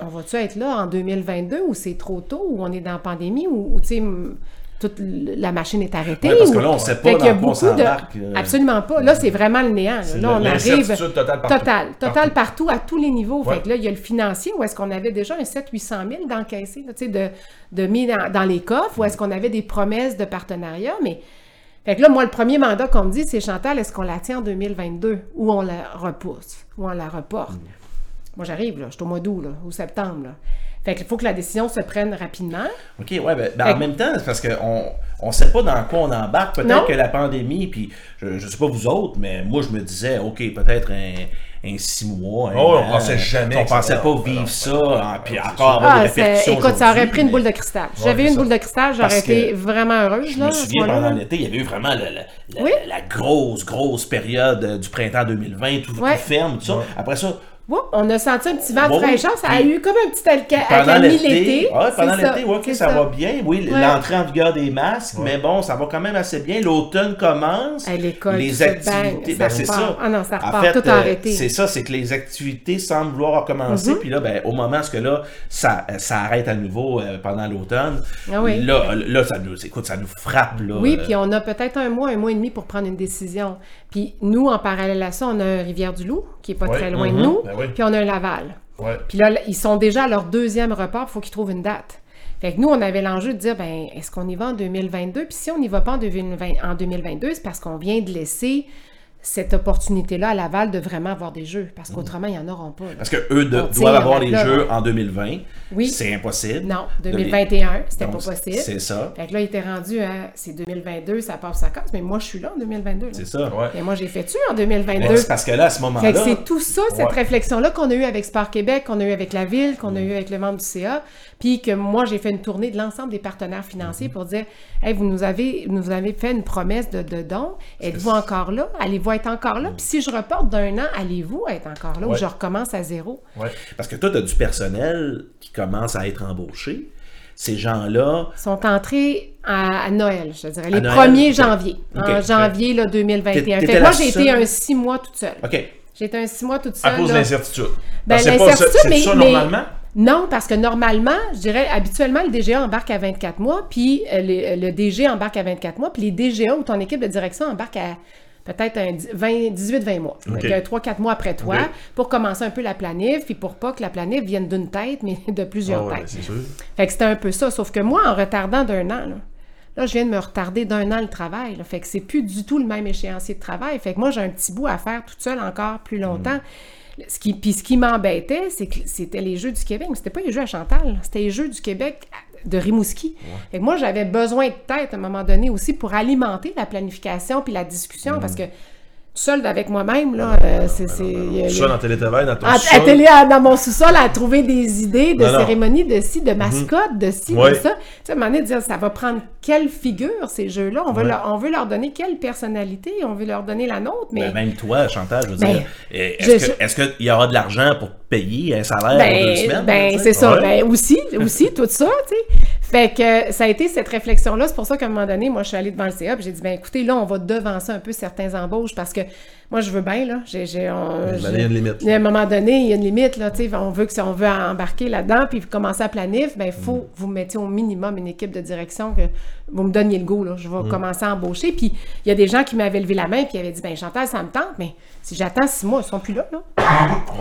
on va-tu être là en 2022 ou c'est trop tôt ou on est dans la pandémie ou, tu sais, toute la machine est arrêtée? Ouais, parce que là, on sait pas dans quoi on de... s'embarque, euh. Absolument pas. Là, c'est vraiment le néant. là. On arrive... totale partout. Total. Total partout, à tous les niveaux. Ouais. Fait que là, il y a le financier, où est-ce qu'on avait déjà un 700-800 000 d'encaissés, de, de mis dans, dans les coffres, où est-ce qu'on avait des promesses de partenariat, mais... Fait que là, moi, le premier mandat qu'on me dit, c'est Chantal, est-ce qu'on la tient en 2022 ou on la repousse ou on la reporte? Mm. Moi, j'arrive, là, je suis au mois d'août, là, ou septembre, là. Fait qu'il faut que la décision se prenne rapidement. OK, ouais, ben, ben, en que- même temps, c'est parce qu'on on sait pas dans quoi on embarque. Peut-être que la pandémie, puis je, je sais pas vous autres, mais moi, je me disais, OK, peut-être un, un six mois. un Oh, on pensait jamais On pensait pas vivre ça, hein, puis c'est encore avoir Ah, des répercussions. écoute, ça aurait pris une boule de cristal. Ouais, J'avais une ça. boule de cristal, j'aurais été vraiment heureuse, Je là, me souviens, pendant l'été, il y avait eu vraiment la, la- la- Oui. la grosse, grosse période euh, du printemps 2020, tout, tout Ouais. ferme, tout ça. Ouais. Après ça, On a senti un petit vent de fraîcheur. Ça a eu comme un petit alca- pendant accalmie l'été, l'été. ouais, pendant l'été, ouais, ok, c'est ça, va bien. Oui, Ouais. l'entrée en vigueur des masques, mais bon, ça va quand même assez bien. L'automne commence. À l'école, les activités, ben, ça c'est ça. Ah non, ça En repart, fait, tout euh, arrêté. C'est ça, c'est que les activités semblent vouloir recommencer, Mhm. puis là, ben, au moment où là, ça, ça arrête à nouveau euh, pendant l'automne. Ah oui. Là, là, ça nous, écoute, ça nous frappe là. Oui, euh, puis on a peut-être un mois, un mois et demi pour prendre une décision. Puis nous, en parallèle à ça, on a un Rivière-du-Loup, qui est pas Ouais, très loin mhm, de nous, ben oui. puis on a un Laval. Ouais. Puis là, ils sont déjà à leur deuxième report, il faut qu'ils trouvent une date. Fait que nous, on avait l'enjeu de dire, ben, est-ce qu'on y va en 2022? Puis si on n'y va pas en 2020 en 2022, c'est parce qu'on vient de laisser cette opportunité-là à Laval de vraiment avoir des jeux, parce qu'autrement, ils n'en auront pas. là. Parce que eux de- On tire doivent avoir les jeux en 2020. Oui. C'est impossible. Non, De les- 2021, c'était pas possible. C'est ça. Fait que là, il était rendu à, c'est 2022, ça passe, ça casse, mais moi, je suis là en 2022. là. C'est ça. Ouais. Et moi, j'ai fait-tu en Mais 2022? c'est parce que là, à ce Fait que moment-là, c'est tout ça, cette Ouais. réflexion-là qu'on a eue avec Sport Québec, qu'on a eue avec la ville, qu'on Mm. a eue avec le membre du CA, puis que moi, j'ai fait une tournée de l'ensemble des partenaires financiers pour dire Hey, vous nous avez, nous avez fait une promesse de, de don. Êtes-vous encore là? Allez-vous être encore là? Puis si je reporte d'un an, allez-vous être encore là ou Mm. Je recommence à zéro? Ouais. parce que toi, tu as du personnel qui commence à être embauché. Ces gens-là, sont entrés à, à Noël, je dirais, les Noël? 1er Ok. janvier. En janvier là, 2021. T'étais Fait que la moi, j'ai été un six mois toute seule. OK. J'ai été un six mois toute À seule. cause de l'incertitude. Ben, l'incertitude, mais- ça mais- normalement? Non, parce que normalement, je dirais, habituellement, le DGA embarque à 24 mois, puis euh, le DG embarque à 24 mois, puis les DGA ou ton équipe de direction embarque à peut-être un 18-20 mois. OK. Donc, 3-4 mois après toi, pour commencer un peu la planif, puis pour pas que la planif vienne d'une tête, mais de plusieurs Ah ouais, têtes. c'est sûr. Fait que c'était un peu ça. Sauf que moi, en retardant d'un an, là, là, je viens de me retarder d'un an le travail. là. Fait que c'est plus du tout le même échéancier de travail. Fait que moi, j'ai un petit bout à faire toute seule encore plus longtemps. Ce qui, puis ce qui m'embêtait, c'est que c'était les Jeux du Québec, mais c'était pas les Jeux à Chantal, c'était les Jeux du Québec de Rimouski. Que moi, j'avais besoin de tête à un moment donné aussi pour alimenter la planification puis la discussion, parce que seule avec moi-même, là, euh, c'est... c'est- il y a- il y a- Ça, dans télétravail, dans ton à, à sol. télé, à- dans mon sous-sol, à trouver des idées de Non, non. cérémonies, de ci, de mascottes, de ci, Ouais. de ça. Tu sais, à un moment donné, de dire, ça va prendre quelle figure, ces jeux-là? On, veut Ouais. leur, on veut leur donner quelle personnalité? On veut leur donner la nôtre, mais... Ben, même toi, Chantal, je veux Ben, dire, euh, je- est-ce qu'il y aura de l'argent pour payer un salaire Ben, pour deux semaines? ben, tu sais? c'est ça. Ouais. Ben, aussi, aussi, tout ça, tu sais. Fait que ça a été cette réflexion-là. C'est pour ça qu'à un moment donné, moi, je suis allée devant le CA j'ai dit, ben écoutez, là, on va devancer un peu certains embauches parce que moi, je veux bien, là. J'ai, j'ai, on- j'ai- il y a une limite. A un moment donné, il y a une limite, là. On veut que si on veut embarquer là-dedans puis commencer à planif, ben, il faut Mm. que vous mettiez au minimum une équipe de direction que vous me donniez le go, là. Je vais Mm. commencer à embaucher. Puis il y a des gens qui m'avaient levé la main puis qui avaient dit, ben Chantal, ça me tente, mais si j'attends six mois, ils sont plus là, là.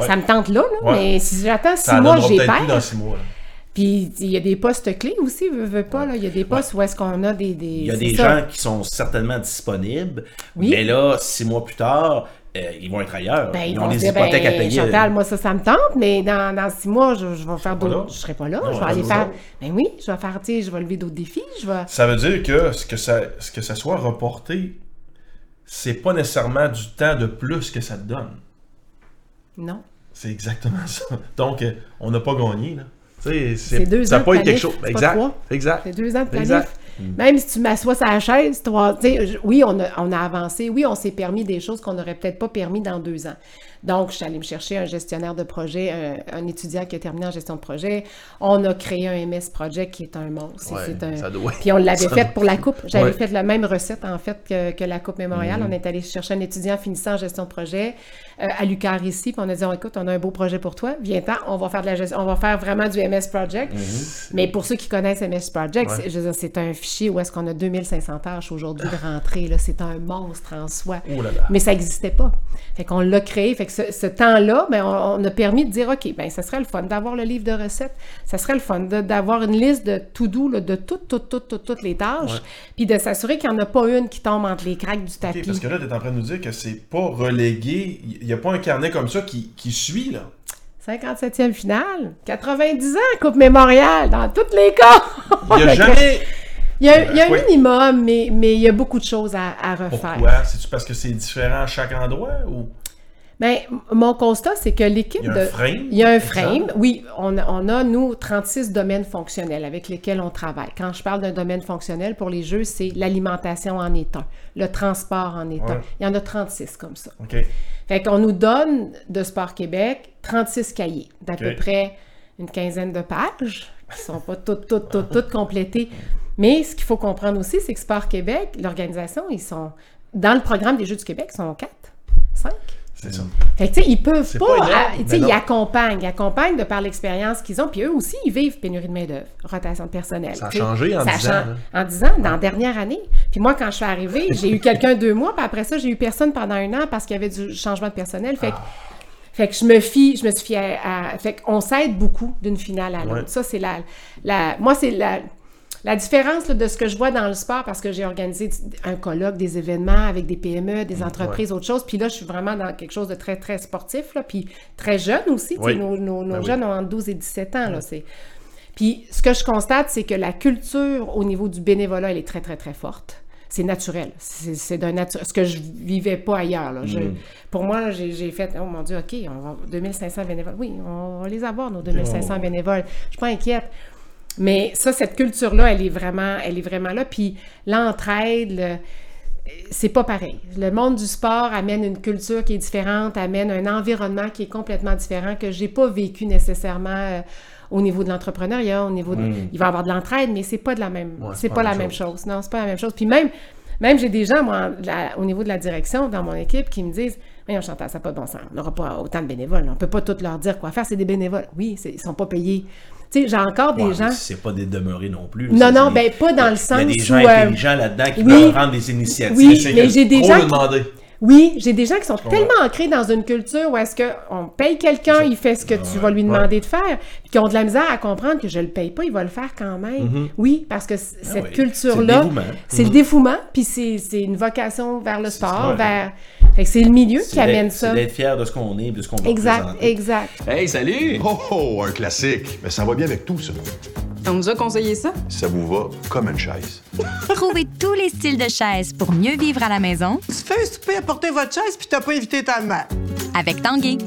Ça me tente là, là. Ouais. Mais si j'attends six Ça mois, j'ai plus peur. dans six mois. là. Puis il y a des postes clés aussi, veux, veux pas, là. Il y a des postes où est-ce qu'on a des. des Il y a des ça. gens qui sont certainement disponibles, Oui. mais là, six mois plus tard, euh, ils vont être ailleurs. Ben, ils ils ont des dire, ben, hypothèques à payer. Chantal, moi, ça, ça me tente, mais dans, dans six mois, je, je vais faire d'autres. Je serai pas là. Non, je vais aller faire. Ben oui, je vais faire, tu sais, je vais lever d'autres défis. Je vais. Ça veut dire que ce que ça, ce que ça soit reporté, c'est pas nécessairement du temps de plus que ça te donne. Non. C'est exactement ça. Donc, euh, on n'a pas gagné, là. C'est deux ça ans n'a pas de été quelque planif, chose. pas Exact. Exact. C'est deux ans de planif. Exact. Même si tu m'assois sur la chaise, je- oui, on a, on a avancé. Oui, on s'est permis des choses qu'on n'aurait peut-être pas permis dans deux ans. Donc, je suis allée me chercher un gestionnaire de projet, un, un étudiant qui a terminé en gestion de projet. On a créé un MS Project qui est un monstre. Ouais, C'est un- ça doit- Puis on l'avait fait doit- pour la coupe. J'avais Ouais. fait la même recette, en fait, que, que la Coupe Mémorial. Mhm. On est allé chercher un étudiant finissant en gestion de projet euh, à l'UQAR ici. Puis on a dit, Oh, écoute, on a un beau projet pour toi. Viens-t'en, on va faire de la gestion, on va faire vraiment du MS Project. Mais pour ceux qui connaissent MS Project, Ouais. c'est- je veux dire, c'est un fichier où est-ce qu'on a 2500 tâches aujourd'hui de rentrée. C'est un monstre en soi. Oh là là. Mais ça n'existait pas. Fait qu'on l'a créé. Fait que ce, ce temps-là, ben, on, on a permis de dire, OK, ben, ça serait le fun d'avoir le livre de recettes. Ça serait le fun d'avoir une liste de to-do là, de toutes, toutes, toutes, toutes, toutes les tâches. Puis de s'assurer qu'il n'y en a pas une qui tombe entre les craques du tapis. Parce que là, tu es en train de nous dire que c'est pas relégué. Il n'y a pas un carnet comme ça qui, qui suit, là. 57e finale, 90 ans, Coupe Mémorial, dans tous les cas. Il n'y a jamais. Il y a, il y a un Oui. minimum, mais, mais il y a beaucoup de choses à, à refaire. Pourquoi? C'est-tu parce que c'est différent à chaque endroit ou? Ben, mon constat, c'est que l'équipe il y a de. un frame Il y a un frame. Oui, on a, on a, nous, 36 domaines fonctionnels avec lesquels on travaille. Quand je parle d'un domaine fonctionnel pour les jeux, c'est l'alimentation en est un, le transport en est un. Il y en a 36 comme ça. OK. Fait qu'on nous donne de Sport Québec 36 cahiers d'à peu près une quinzaine de pages qui sont pas toutes, toutes, toutes, toutes complétées. Mais ce qu'il faut comprendre aussi, c'est que Sport Québec, l'organisation, ils sont dans le programme des Jeux du Québec, ils sont quatre, cinq. C'est ça. Fait que, tu sais, ils peuvent pas, pas à- ils accompagnent, ils accompagnent de par l'expérience qu'ils ont, puis eux aussi, ils vivent pénurie de main-d'œuvre, rotation de personnel. Ça a changé en Ça a 10 ans, là. En 10 ans, dans la dernière année. Puis moi, quand je suis arrivée, j'ai eu quelqu'un deux mois, puis après ça, j'ai eu personne pendant un an parce qu'il y avait du changement de personnel. Fait que, fait que je me fie, je me suis fiée à, à- fait qu'on s'aide beaucoup d'une finale à l'autre. Ouais. Ça, c'est la, la, moi, c'est la, la différence là, de ce que je vois dans le sport, parce que j'ai organisé un colloque, des événements avec des PME, Mm, des entreprises, autre chose. Puis là, je suis vraiment dans quelque chose de très, très sportif, là, puis très jeune aussi. Oui. Nos, nos- nos Ben oui. jeunes ont entre 12 et 17 ans. Là, c'est... Puis ce que je constate, c'est que la culture au niveau du bénévolat, elle est très, très, très forte. C'est naturel. C'est, d'un. Ce que je vivais pas ailleurs. là. Je- Pour moi, j'ai, j'ai fait, oh mon Dieu, OK, on va 2500 bénévoles. Oui, on va les avoir, nos 2500 bénévoles. Je suis pas inquiète. Mais ça, cette culture-là, elle est vraiment, elle est vraiment là. Puis l'entraide, le- c'est pas pareil. Le monde du sport amène une culture qui est différente, amène un environnement qui est complètement différent que j'ai pas vécu nécessairement euh, au niveau de l'entrepreneuriat, au niveau de, il va y avoir de l'entraide, mais c'est pas de la même, Ouais, c'est pas, la même chose. Non, c'est pas la même chose. Puis même, même j'ai des gens moi, la- au niveau de la direction dans mon équipe qui me disent, Mais on Chantal, ça n'a pas de bon sens. On n'aura pas autant de bénévoles. On ne peut pas tout leur dire quoi faire. C'est des bénévoles. Oui, ils ne sont pas payés. Tu sais, j'ai encore des Ouais, gens. C'est pas des demeurés non plus. Non, non, ben, pas dans le sens Il y a des où, gens euh, intelligents là-dedans qui oui. peuvent prendre des initiatives. Oui, mais j'ai des gens qui-. Oui, j'ai des gens qui sont tellement ancrés dans une culture où est-ce qu'on paye quelqu'un, il fait ce que tu vas lui demander de faire, qui ont de la misère à comprendre que je le paye pas, il va le faire quand même. Oui, parce que c- cette oui, culture-là, c'est le dévouement. le dévouement, puis c'est c'est une vocation vers le sport, vers... C'est le milieu qui amène ça. C'est d'être fier de ce qu'on est, de ce qu'on va Exact, exact. Hey, salut! Oh, oh, un classique. Mais ça va bien avec tout, ça. On nous a conseillé ça? Ça vous va comme une chaise. Trouvez tous les styles de chaises pour mieux vivre à la maison Tu fais un souper à porter votre chaise puis t'as pas invité ta mère. avec Tanguay.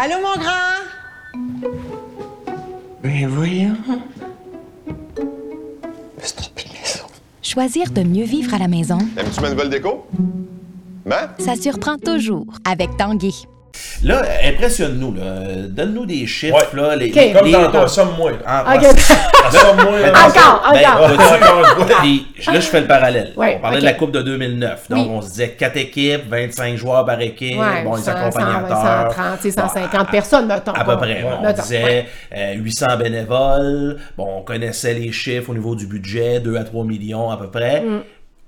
Allô, mon grand? Ben voyons. Je me suis trompé de maison. Choisir de mieux vivre à la maison, Aimes-tu ma nouvelle déco? Ben? ça surprend toujours avec Tanguay. Là, impressionne-nous. là. Donne-nous des chiffres. Ouais. Là, les, Ok. Comme les-. Ah, ah, La somme-moi. là. Encore, Ben, encore. vois-tu, puis là, je fais le parallèle. Ouais, on parlait de la Coupe de 2009. Donc, Oui. on se disait 4 équipes, 25 joueurs par équipe, Ouais, bon, les 100, accompagnateurs. 130, tu sais, 150 personnes, mettons. À peu près. Ouais. On Mettons, disait ouais. euh, 800 bénévoles. Bon, on connaissait les chiffres au niveau du budget, 2 à 3 millions à peu près.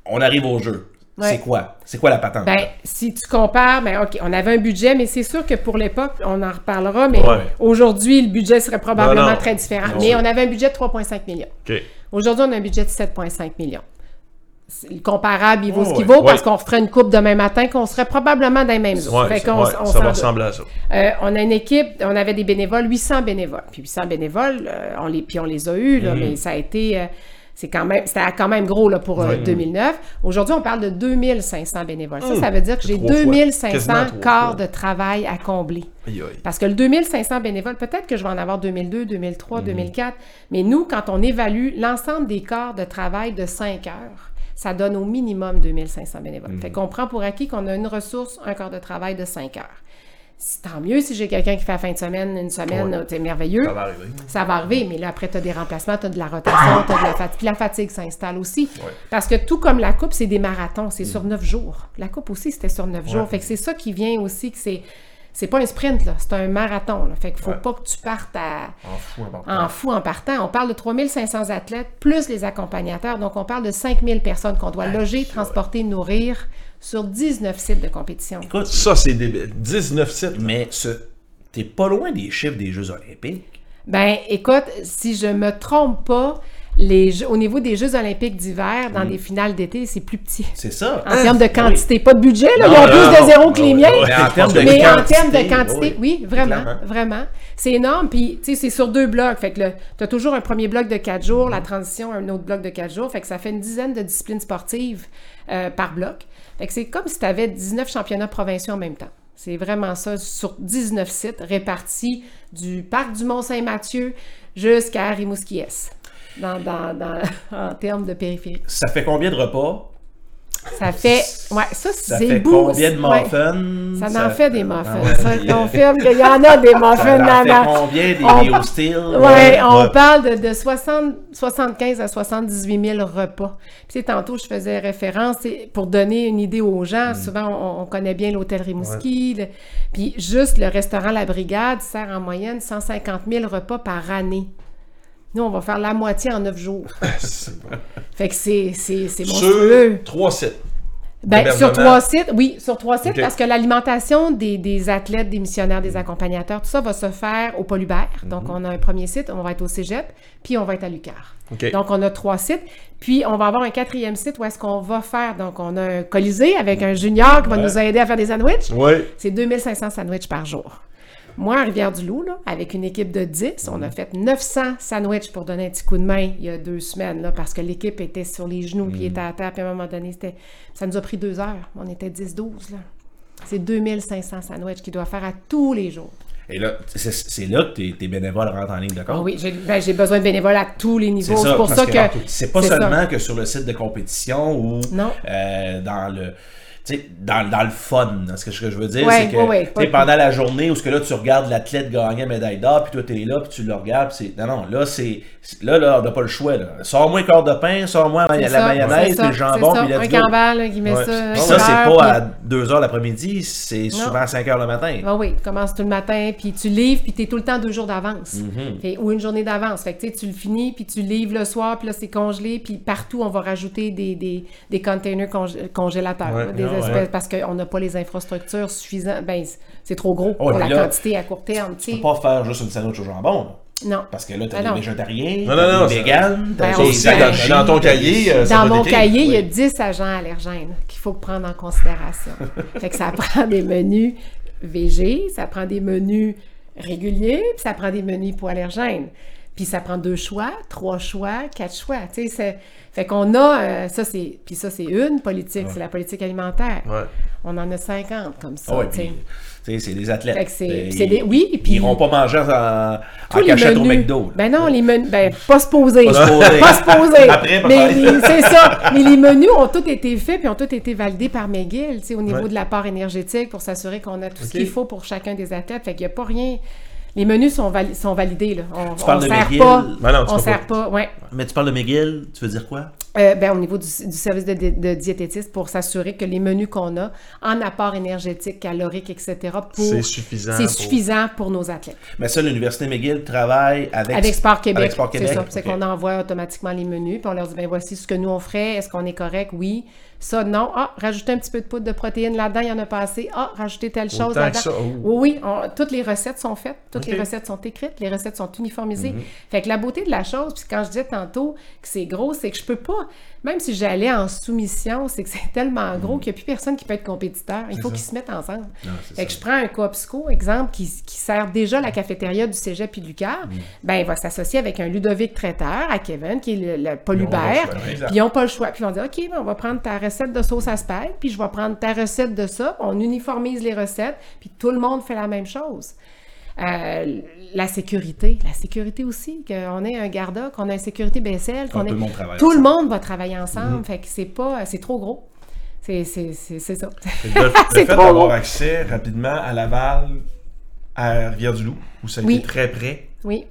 On arrive au jeu. Mm. Ouais. C'est quoi? C'est quoi la patente? Ben, si tu compares, ben, OK, on avait un budget, mais c'est sûr que pour l'époque, on en reparlera, mais Ouais. aujourd'hui, le budget serait probablement Non, non. très différent. Non, mais on avait un budget de 3,5 millions. OK. Aujourd'hui, on a un budget de 7,5 millions. Le comparable, il vaut Oh, ce qu'il ouais. vaut parce Ouais. qu'on referait une coupe demain matin, qu'on serait probablement dans les mêmes eaux. Ouais, Fait qu'on- ouais, on ça va ressembler à ça. Euh, on a une équipe, on avait des bénévoles, 800 bénévoles. Puis 800 bénévoles, euh, on les, puis on les a eus, là, mais ça a été, euh, c'est quand même, c'était quand même gros là, pour euh, 2009. Aujourd'hui, on parle de 2500 bénévoles. Ça, ça veut dire que j'ai Trois fois. 2500 Quasiment trois quarts fois. de travail à combler. Aïe, aïe. Parce que le 2500 bénévoles, peut-être que je vais en avoir 2002, 2003, 2004, mais nous, quand on évalue l'ensemble des quarts de travail de 5 heures, ça donne au minimum 2500 bénévoles. Fait qu'on prend pour acquis qu'on a une ressource, un quart de travail de 5 heures. C'est tant mieux si j'ai quelqu'un qui fait la fin de semaine, une semaine, c'est merveilleux. Ça va arriver. Ça va arriver, mais là, après, tu as des remplacements, tu as de la rotation, tu as de la fatigue. Puis la fatigue s'installe aussi. Parce que tout comme la coupe, c'est des marathons, c'est sur neuf jours. La coupe aussi, c'était sur neuf jours. Fait que c'est ça qui vient aussi, que c'est. C'est pas un sprint, là, c'est un marathon. Là. Fait qu'il faut pas que tu partes à, En fou, en partant. en fou en partant. On parle de 3500 athlètes, plus les accompagnateurs. Donc, on parle de 5000 personnes qu'on doit loger, transporter, nourrir sur 19 sites de compétition. Écoute, Ça, c'est débile. 19 sites. mais ce... t'es pas loin des chiffres des Jeux Olympiques. Ben, écoute, si je me trompe pas, les Jeux- au niveau des Jeux olympiques d'hiver, dans les finales d'été, c'est plus petit. C'est ça. En termes de quantité, pas de budget, là, Non, ils ont non, plus de non. zéro que les miens. Mais en termes de Mais en quantité, termes de quantité, oui, vraiment, clairement. vraiment. C'est énorme. Puis, tu sais, c'est sur deux blocs. Fait que tu as toujours un premier bloc de quatre jours, la transition, un autre bloc de quatre jours. Fait que ça fait une dizaine de disciplines sportives euh, par bloc. C'est comme si tu avais 19 championnats provinciaux en même temps. C'est vraiment ça, sur 19 sites répartis du parc du Mont-Saint-Mathieu jusqu'à Rimouski-Est, dans, dans, dans- en termes de périphérie. Ça fait combien de repas? Ça fait... Ouais, ça, Ça c'est combien de Ouais. muffins? Ça en fait des muffins. Ah ouais, Ça euh, confirme qu'il y en a des muffins Ça en fait là-bas. combien des On- Steel? Ouais, on parle de, de 60, 75 à 78 000 repas. Puis, tu sais, tantôt, je faisais référence, c'est pour donner une idée aux gens. Souvent, on, on connaît bien l'hôtel Rimouski. le- puis, juste le restaurant La Brigade sert en moyenne 150 000 repas par année. Nous, on va faire la moitié en neuf jours. Fait que c'est c'est- c'est monstrueux. Sur 3 sites. Ben, sur trois sites, oui, sur trois sites, parce que l'alimentation des, des athlètes, des missionnaires, des accompagnateurs, tout ça va se faire au Paul Hubert. Donc, on a un premier site, on va être au Cégep, puis on va être à Lucar. Donc, on a trois sites. Puis, on va avoir un quatrième site où est-ce qu'on va faire. Donc, on a un colisée avec un junior qui va nous aider à faire des sandwichs. Oui. C'est 2500 sandwichs par jour. Moi, à Rivière-du-Loup, avec une équipe de 10, on a fait 900 sandwichs pour donner un petit coup de main il y a deux semaines, là, parce que l'équipe était sur les genoux, puis était à terre, puis à un moment donné, ça nous a pris deux heures. On était 10-12, là. C'est 2500 sandwichs qu'il doit faire à tous les jours. Et là, c'est- là que tes, tes bénévoles rentrent en ligne de compte? Ah oui, j'ai ben, j'ai besoin de bénévoles à tous les niveaux. C'est pour parce ça que. c'est pas ça. seulement que sur le site de compétition ou euh, dans le dans, dans le fun. Ce que, ce que je veux dire, Ouais, c'est que ouais, pendant la journée où ce que là tu regardes l'athlète gagner la médaille d'or, puis toi t'es là, puis tu le regardes, c'est non non, là c'est là là on n'a pas le choix là. Sors-moi un quart de pain, sors-moi la ça, mayonnaise, puis le jambon, puis let's go. qui met ça. Puis un ça c'est pas à 2 heures l'après-midi, c'est souvent à 5 heures le matin. Ah oui, tu commences tout le matin, puis tu livres, puis tu es tout le temps deux jours d'avance. Mm-hmm. Ou une journée d'avance. Fait que tu le finis, puis tu livres le soir, puis là, c'est congelé, puis partout, on va rajouter des, des, des containers congé- congélateurs, des Ouais. parce qu'on n'a pas les infrastructures suffisantes. Ben, c'est- trop gros pour la là, quantité à court terme, tu sais. peux pas faire juste une sandwich au jambon. là. Non. Parce que là, t'as Ah des végétariens, Non, t'as non, non, des véganes, t'as Ben, dans- ton cahier, euh, Dans mon décrire. cahier, il y a Oui. 10 agents allergènes qu'il faut prendre en considération. fait que ça prend des menus végé, ça prend des menus réguliers, puis ça prend des menus pour allergènes. Puis ça prend deux choix, trois choix, quatre choix. Tu sais, c'est- fait qu'on a, euh, ça c'est, puis ça c'est une politique, c'est la politique alimentaire. Ouais. On en a 50 comme ça. Ah tu sais. c'est des athlètes. Fait que c'est- des- oui, puis- Ils pas manger en, en cachette au menus- McDo. là. Ben non, les menus. Ben, pas se poser. Pas se poser. Pas se poser. Après, Mais c'est ça. Mais les menus ont tous été faits puis ont tous été validés par McGill, tu sais, au niveau Ouais. de l'apport énergétique pour s'assurer qu'on a tout ce qu'il faut pour chacun des athlètes. Fait qu'il n'y a pas rien. Les menus sont, vali- sont validés, là. On, Tu parles on de sert McGill? pas. Ben non, on sert pas. pas. Ouais. Mais tu parles de McGill, tu veux dire quoi? Euh, ben, au niveau du, du service de, de, diététiste pour s'assurer que les menus qu'on a en apport énergétique, calorique, etc., C'est suffisant c'est pour- suffisant pour nos athlètes. Mais ça, l'Université McGill travaille avec, Avec Sport Québec. Avec Sport C'est Québec. ça. C'est qu'on envoie automatiquement les menus, puis on leur dit ben voici ce que nous on ferait, est-ce qu'on est correct? Oui. Ça, non. Ah, rajouter un petit peu de poudre de protéines là-dedans, il y en a pas assez. Ah, rajouter telle chose là-dedans. ça, oh. Oui, oui. on- toutes les recettes sont faites, toutes les recettes sont écrites, les recettes sont uniformisées. Mhm. Fait que la beauté de la chose, puis quand je disais tantôt que c'est gros, c'est que je peux pas, même si j'allais en soumission, c'est que c'est tellement gros qu'il n'y a plus personne qui peut être compétiteur. Il faut qu'ils se mettent ensemble. Fait que je prends un coopsco, exemple, qui, qui sert déjà la cafétéria du cégep puis du Lucar, Mhm. ben il va s'associer avec un Ludovic traiteur à Kevin, qui est le, le Paul Ils ont pas le Hubert. choix, Puis ils n'ont pas le choix. Puis ils vont dire, OK, ben, on va prendre ta recette de sauce à spag, puis je vais prendre ta recette de ça. On uniformise les recettes, puis tout le monde fait la même chose. Euh, la sécurité, la sécurité aussi, qu'on ait un garda, qu'on ait une sécurité BSL, qu'on tout ait... le monde travaille Tout le monde va travailler ensemble, fait que c'est pas... C'est trop gros. C'est ça. Le, le fait d'avoir accès rapidement à Laval, à Rivière-du-Loup, où ça a Oui. été très près, Oui.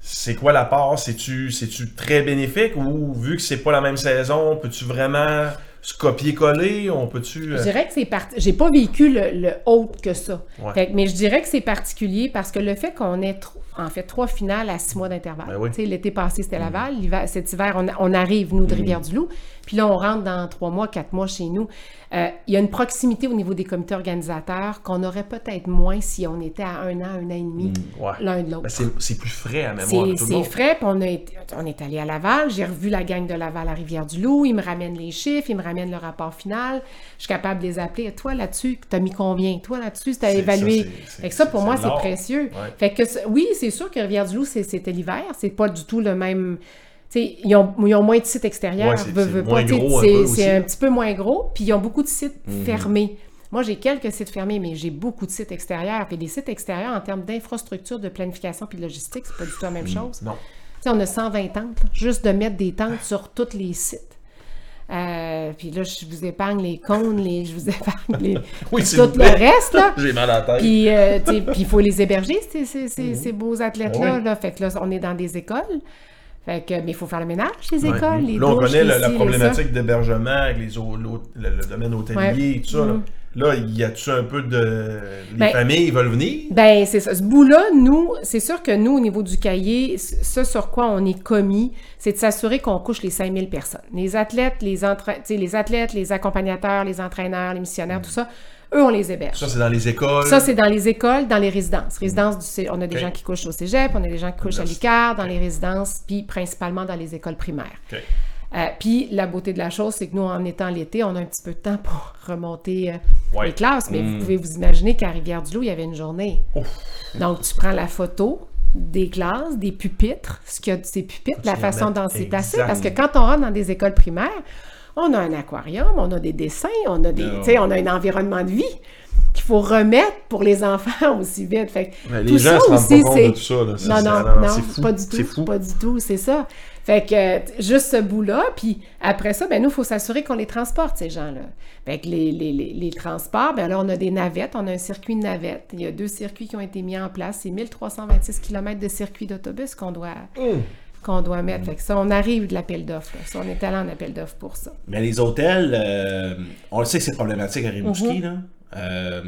c'est quoi la part? C'est-tu très bénéfique ou vu que c'est pas la même saison, peux-tu vraiment copier-coller? On peut-tu... euh, Je dirais que c'est parti. J'ai pas vécu le, le autre que ça. Ouais. Fait que- mais je dirais que c'est particulier parce que le fait qu'on ait en fait trois finales à six mois d'intervalle. Ben oui. L'été passé, c'était Laval. L'hiver, cet hiver, on, on arrive, nous, de Rivière-du-Loup. Puis là, on rentre dans trois mois, quatre mois chez nous. Euh, Il y a une proximité au niveau des comités organisateurs qu'on aurait peut-être moins si on était à un an, un an et demi, ouais. l'un de l'autre. Ben, c'est plus frais à mémoire C'est frais, puis on, a été- on est allé à Laval, j'ai revu la gang de Laval à Rivière-du-Loup, ils me ramènent les chiffres, ils me ramènent le rapport final, je suis capable de les appeler. Toi là-dessus, t'as mis combien? Toi là-dessus, t'as évalué. ça, fait que ça, pour moi, c'est précieux. Ouais. Fait que oui, c'est sûr que Rivière-du-Loup, c'était l'hiver, c'est pas du tout le même. Ils ont, ils ont moins de sites extérieurs, Ouais, c'est- un petit peu moins gros, puis ils ont beaucoup de sites Mhm. fermés. Moi, j'ai quelques sites fermés, mais j'ai beaucoup de sites extérieurs. Puis les sites extérieurs, en termes d'infrastructure, de planification puis de logistique, c'est pas du tout la même chose. Non. On a 120 tentes, là, juste de mettre des tentes sur tous les sites. Euh, puis là, je vous épargne les cônes, les, je vous épargne les, Oui, tout le reste. J'ai mal à la tête. Puis, euh, puis il faut les héberger, ces, ces, ces, Mhm. ces beaux athlètes-là. Oui. là. Fait que là, on est dans des écoles. Fait que, mais il faut faire le ménage, les Ouais. écoles, les Là, on connaît la, problématique d'hébergement avec les le, le domaine hôtelier Ouais. et tout ça. Là, Mhm. Là, y a-tu un peu de. Les Ben, familles veulent venir? Ben, c'est ça. Ce bout-là, nous, c'est sûr que nous, au niveau du cahier, ce sur quoi on est commis, c'est de s'assurer qu'on couche les 5000 personnes. Les athlètes, les, entra- les athlètes, les accompagnateurs, les entraîneurs, les missionnaires, tout ça, eux, on les héberge. Ça, c'est dans les écoles. Ça, c'est dans les écoles, dans les résidences. Résidences du on a des gens qui couchent au cégep, on a des gens qui couchent à l'ICAR, dans les résidences, puis principalement dans les écoles primaires. Euh, Puis la beauté de la chose, c'est que nous, en étant l'été, on a un petit peu de temps pour remonter euh, Ouais. les classes. Mais Mm. vous pouvez vous imaginer qu'à Rivière-du-Loup, il y avait une journée. Donc, tu prends la photo des classes, des pupitres, ce qu'il y a de ces pupitres, la façon dont c'est placé. Parce que quand on rentre dans des écoles primaires, on a un aquarium, on a des dessins, on a des, Non. tu sais, on a un environnement de vie qu'il faut remettre pour les enfants aussi vite. Fait que les tout gens ça se aussi, c'est de tout ça, là. C'est- non, non, non, fou. pas du tout, fou. pas du tout, c'est ça. Fait que euh, t- juste ce bout-là, puis après ça, ben nous, il faut s'assurer qu'on les transporte, ces gens-là. Fait que les, les, les, les transports, ben là, on a des navettes, on a un circuit de navettes. Il y a deux circuits qui ont été mis en place. C'est 1326 km de circuit d'autobus qu'on doit, Hum. Qu'on doit mettre. Fait que ça, on arrive de l'appel d'offres. Ça, on est allé en appel d'offres pour ça. Mais les hôtels, euh, on le sait que c'est problématique à Rimouski, Mhm. là. Euh,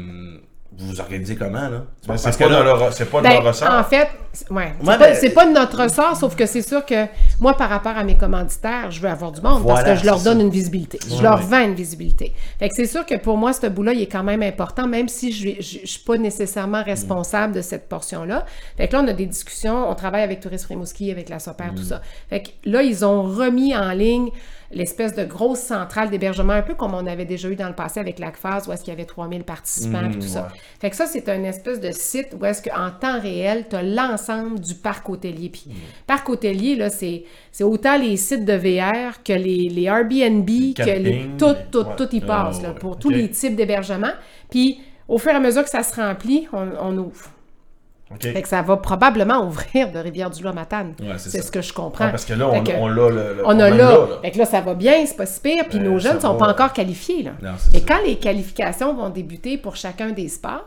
vous vous organisez comment, là? Ben, Parce c'est que pas, là- de leur, c'est pas de Ben, leur ressort. En fait, c'est- ouais, c'est Ouais, pas, de notre ressort, sauf que c'est sûr que moi, par rapport à mes commanditaires, je veux avoir du monde Voilà, parce que je leur donne ça. une visibilité. Je Ouais, leur ouais. vends une visibilité. Fait que c'est sûr que pour moi, ce bout-là, il est quand même important, même si je ne suis pas nécessairement responsable de cette portion-là. Fait que là, on a des discussions, on travaille avec Tourisme Rimouski, avec la SOPER, tout ça. Fait que là, ils ont remis en ligne l'espèce de grosse centrale d'hébergement, un peu comme on avait déjà eu dans le passé avec l'ACFAS, où est-ce qu'il y avait 3000 participants, puis tout ça. Fait que ça, c'est un espèce de site où est-ce qu'en temps réel, tu as l'ensemble du parc hôtelier. Puis, parc hôtelier, là, c'est, c'est autant les sites de VR que les, les Airbnb, que les, tout, tout, ouais. tout y passe, Ah, là, ouais. pour tous les types d'hébergement. Puis, au fur et à mesure que ça se remplit, on, on ouvre. Fait que ça va probablement ouvrir de Rivière-du-Loup à Matane. Ouais, c'est ce que je comprends. Ouais, parce que là, on, que- on l'a le, on a là. là. Fait que là, ça va bien, c'est pas si pire. Puis Euh, nos jeunes ne sont va. pas encore qualifiés. Là. Non, Et ça. quand les qualifications vont débuter pour chacun des sports,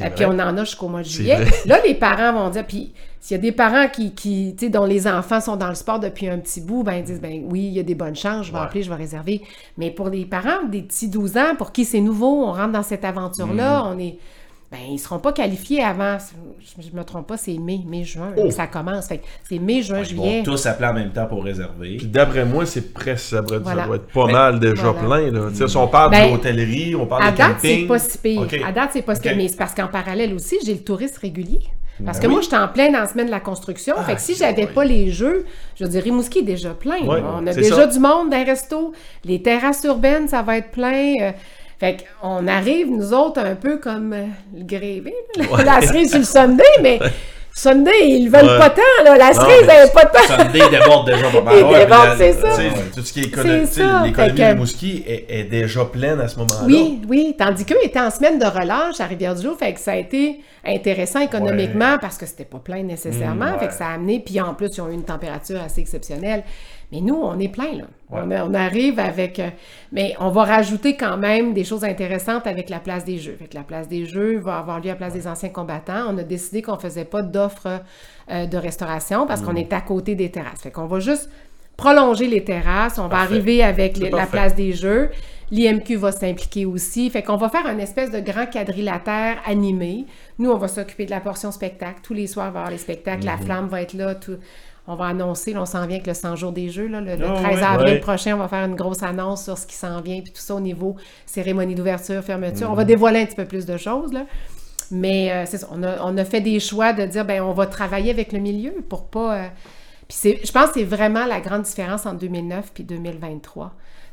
euh, puis on en a jusqu'au mois de juillet, là, les parents vont dire, puis s'il y a des parents qui, qui dont les enfants sont dans le sport depuis un petit bout, ben ils disent, ben oui, il y a des bonnes chances, je vais Ouais. appeler, je vais réserver. Mais pour les parents, des petits 12 ans, pour qui c'est nouveau, on rentre dans cette aventure-là, Mm. on est... Ben, ils seront pas qualifiés avant, je, je me trompe pas, c'est mai, mai-juin, Oh. ça commence. C'est mai, juin, Ils juillet. vont tous appeler en même temps pour réserver. Puis d'après moi, c'est presque, ça, doit- ça Voilà. doit être pas Mais- mal déjà Voilà. plein. Là. Tu sais, Si on parle Ben, de l'hôtellerie, on parle À de date, c'est camping. pas si pire. À date, c'est pas si pire. Mais c'est parce qu'en parallèle aussi, j'ai le touriste régulier. Parce Ben que oui. moi, j'étais en plein dans la semaine de la construction. fait que si j'avais ouais. pas les jeux, je veux dire, Rimouski est déjà plein. Ouais, on a déjà ça. du monde dans les restos. Les terrasses urbaines, ça va être plein. Fait qu'on arrive, nous autres, un peu comme euh, le grévé. La cerise sur le Sunday, mais Sunday, ils veulent Ouais. pas tant. Là. La cerise, elle est pas tant. Sunday déborde déjà pas mal. Il Ouais, déborde, c'est ça. Tout ce qui est ça. l'économie de Rimouski est, est déjà pleine à ce moment-là. Oui, oui. Tandis qu'eux étaient en semaine de relâche à Rivière-du-Loup, fait que ça a été intéressant économiquement parce que c'était pas plein nécessairement. Mm, Fait que ça a amené, puis en plus, ils ont eu une température assez exceptionnelle. Mais nous, on est plein, là. On, a- on arrive avec... euh, mais on va rajouter quand même des choses intéressantes avec la place des Jeux. Fait que la place des Jeux va avoir lieu à la place des anciens combattants. On a décidé qu'on faisait pas d'offre euh, de restauration parce Mm. qu'on est à côté des terrasses. Fait qu'on va juste prolonger les terrasses. On va arriver avec les- la place des Jeux. L'IMQ va s'impliquer aussi. Fait qu'on va faire un espèce de grand quadrilatère animé. Nous, on va s'occuper de la portion spectacle. Tous les soirs, il va avoir les spectacles. La flamme va être là. tout- On va annoncer, là, on s'en vient avec le 100 jours des Jeux. là, le, le Ah 13 ouais. avril Ouais. prochain, on va faire une grosse annonce sur ce qui s'en vient. Puis tout ça au niveau cérémonie d'ouverture, fermeture. On Mhm. va dévoiler un petit peu plus de choses. Là. Mais euh, c'est ça, on a, on a fait des choix de dire, ben on va travailler avec le milieu pour pas... euh, Puis c'est, je pense que c'est vraiment la grande différence entre 2009 puis 2023.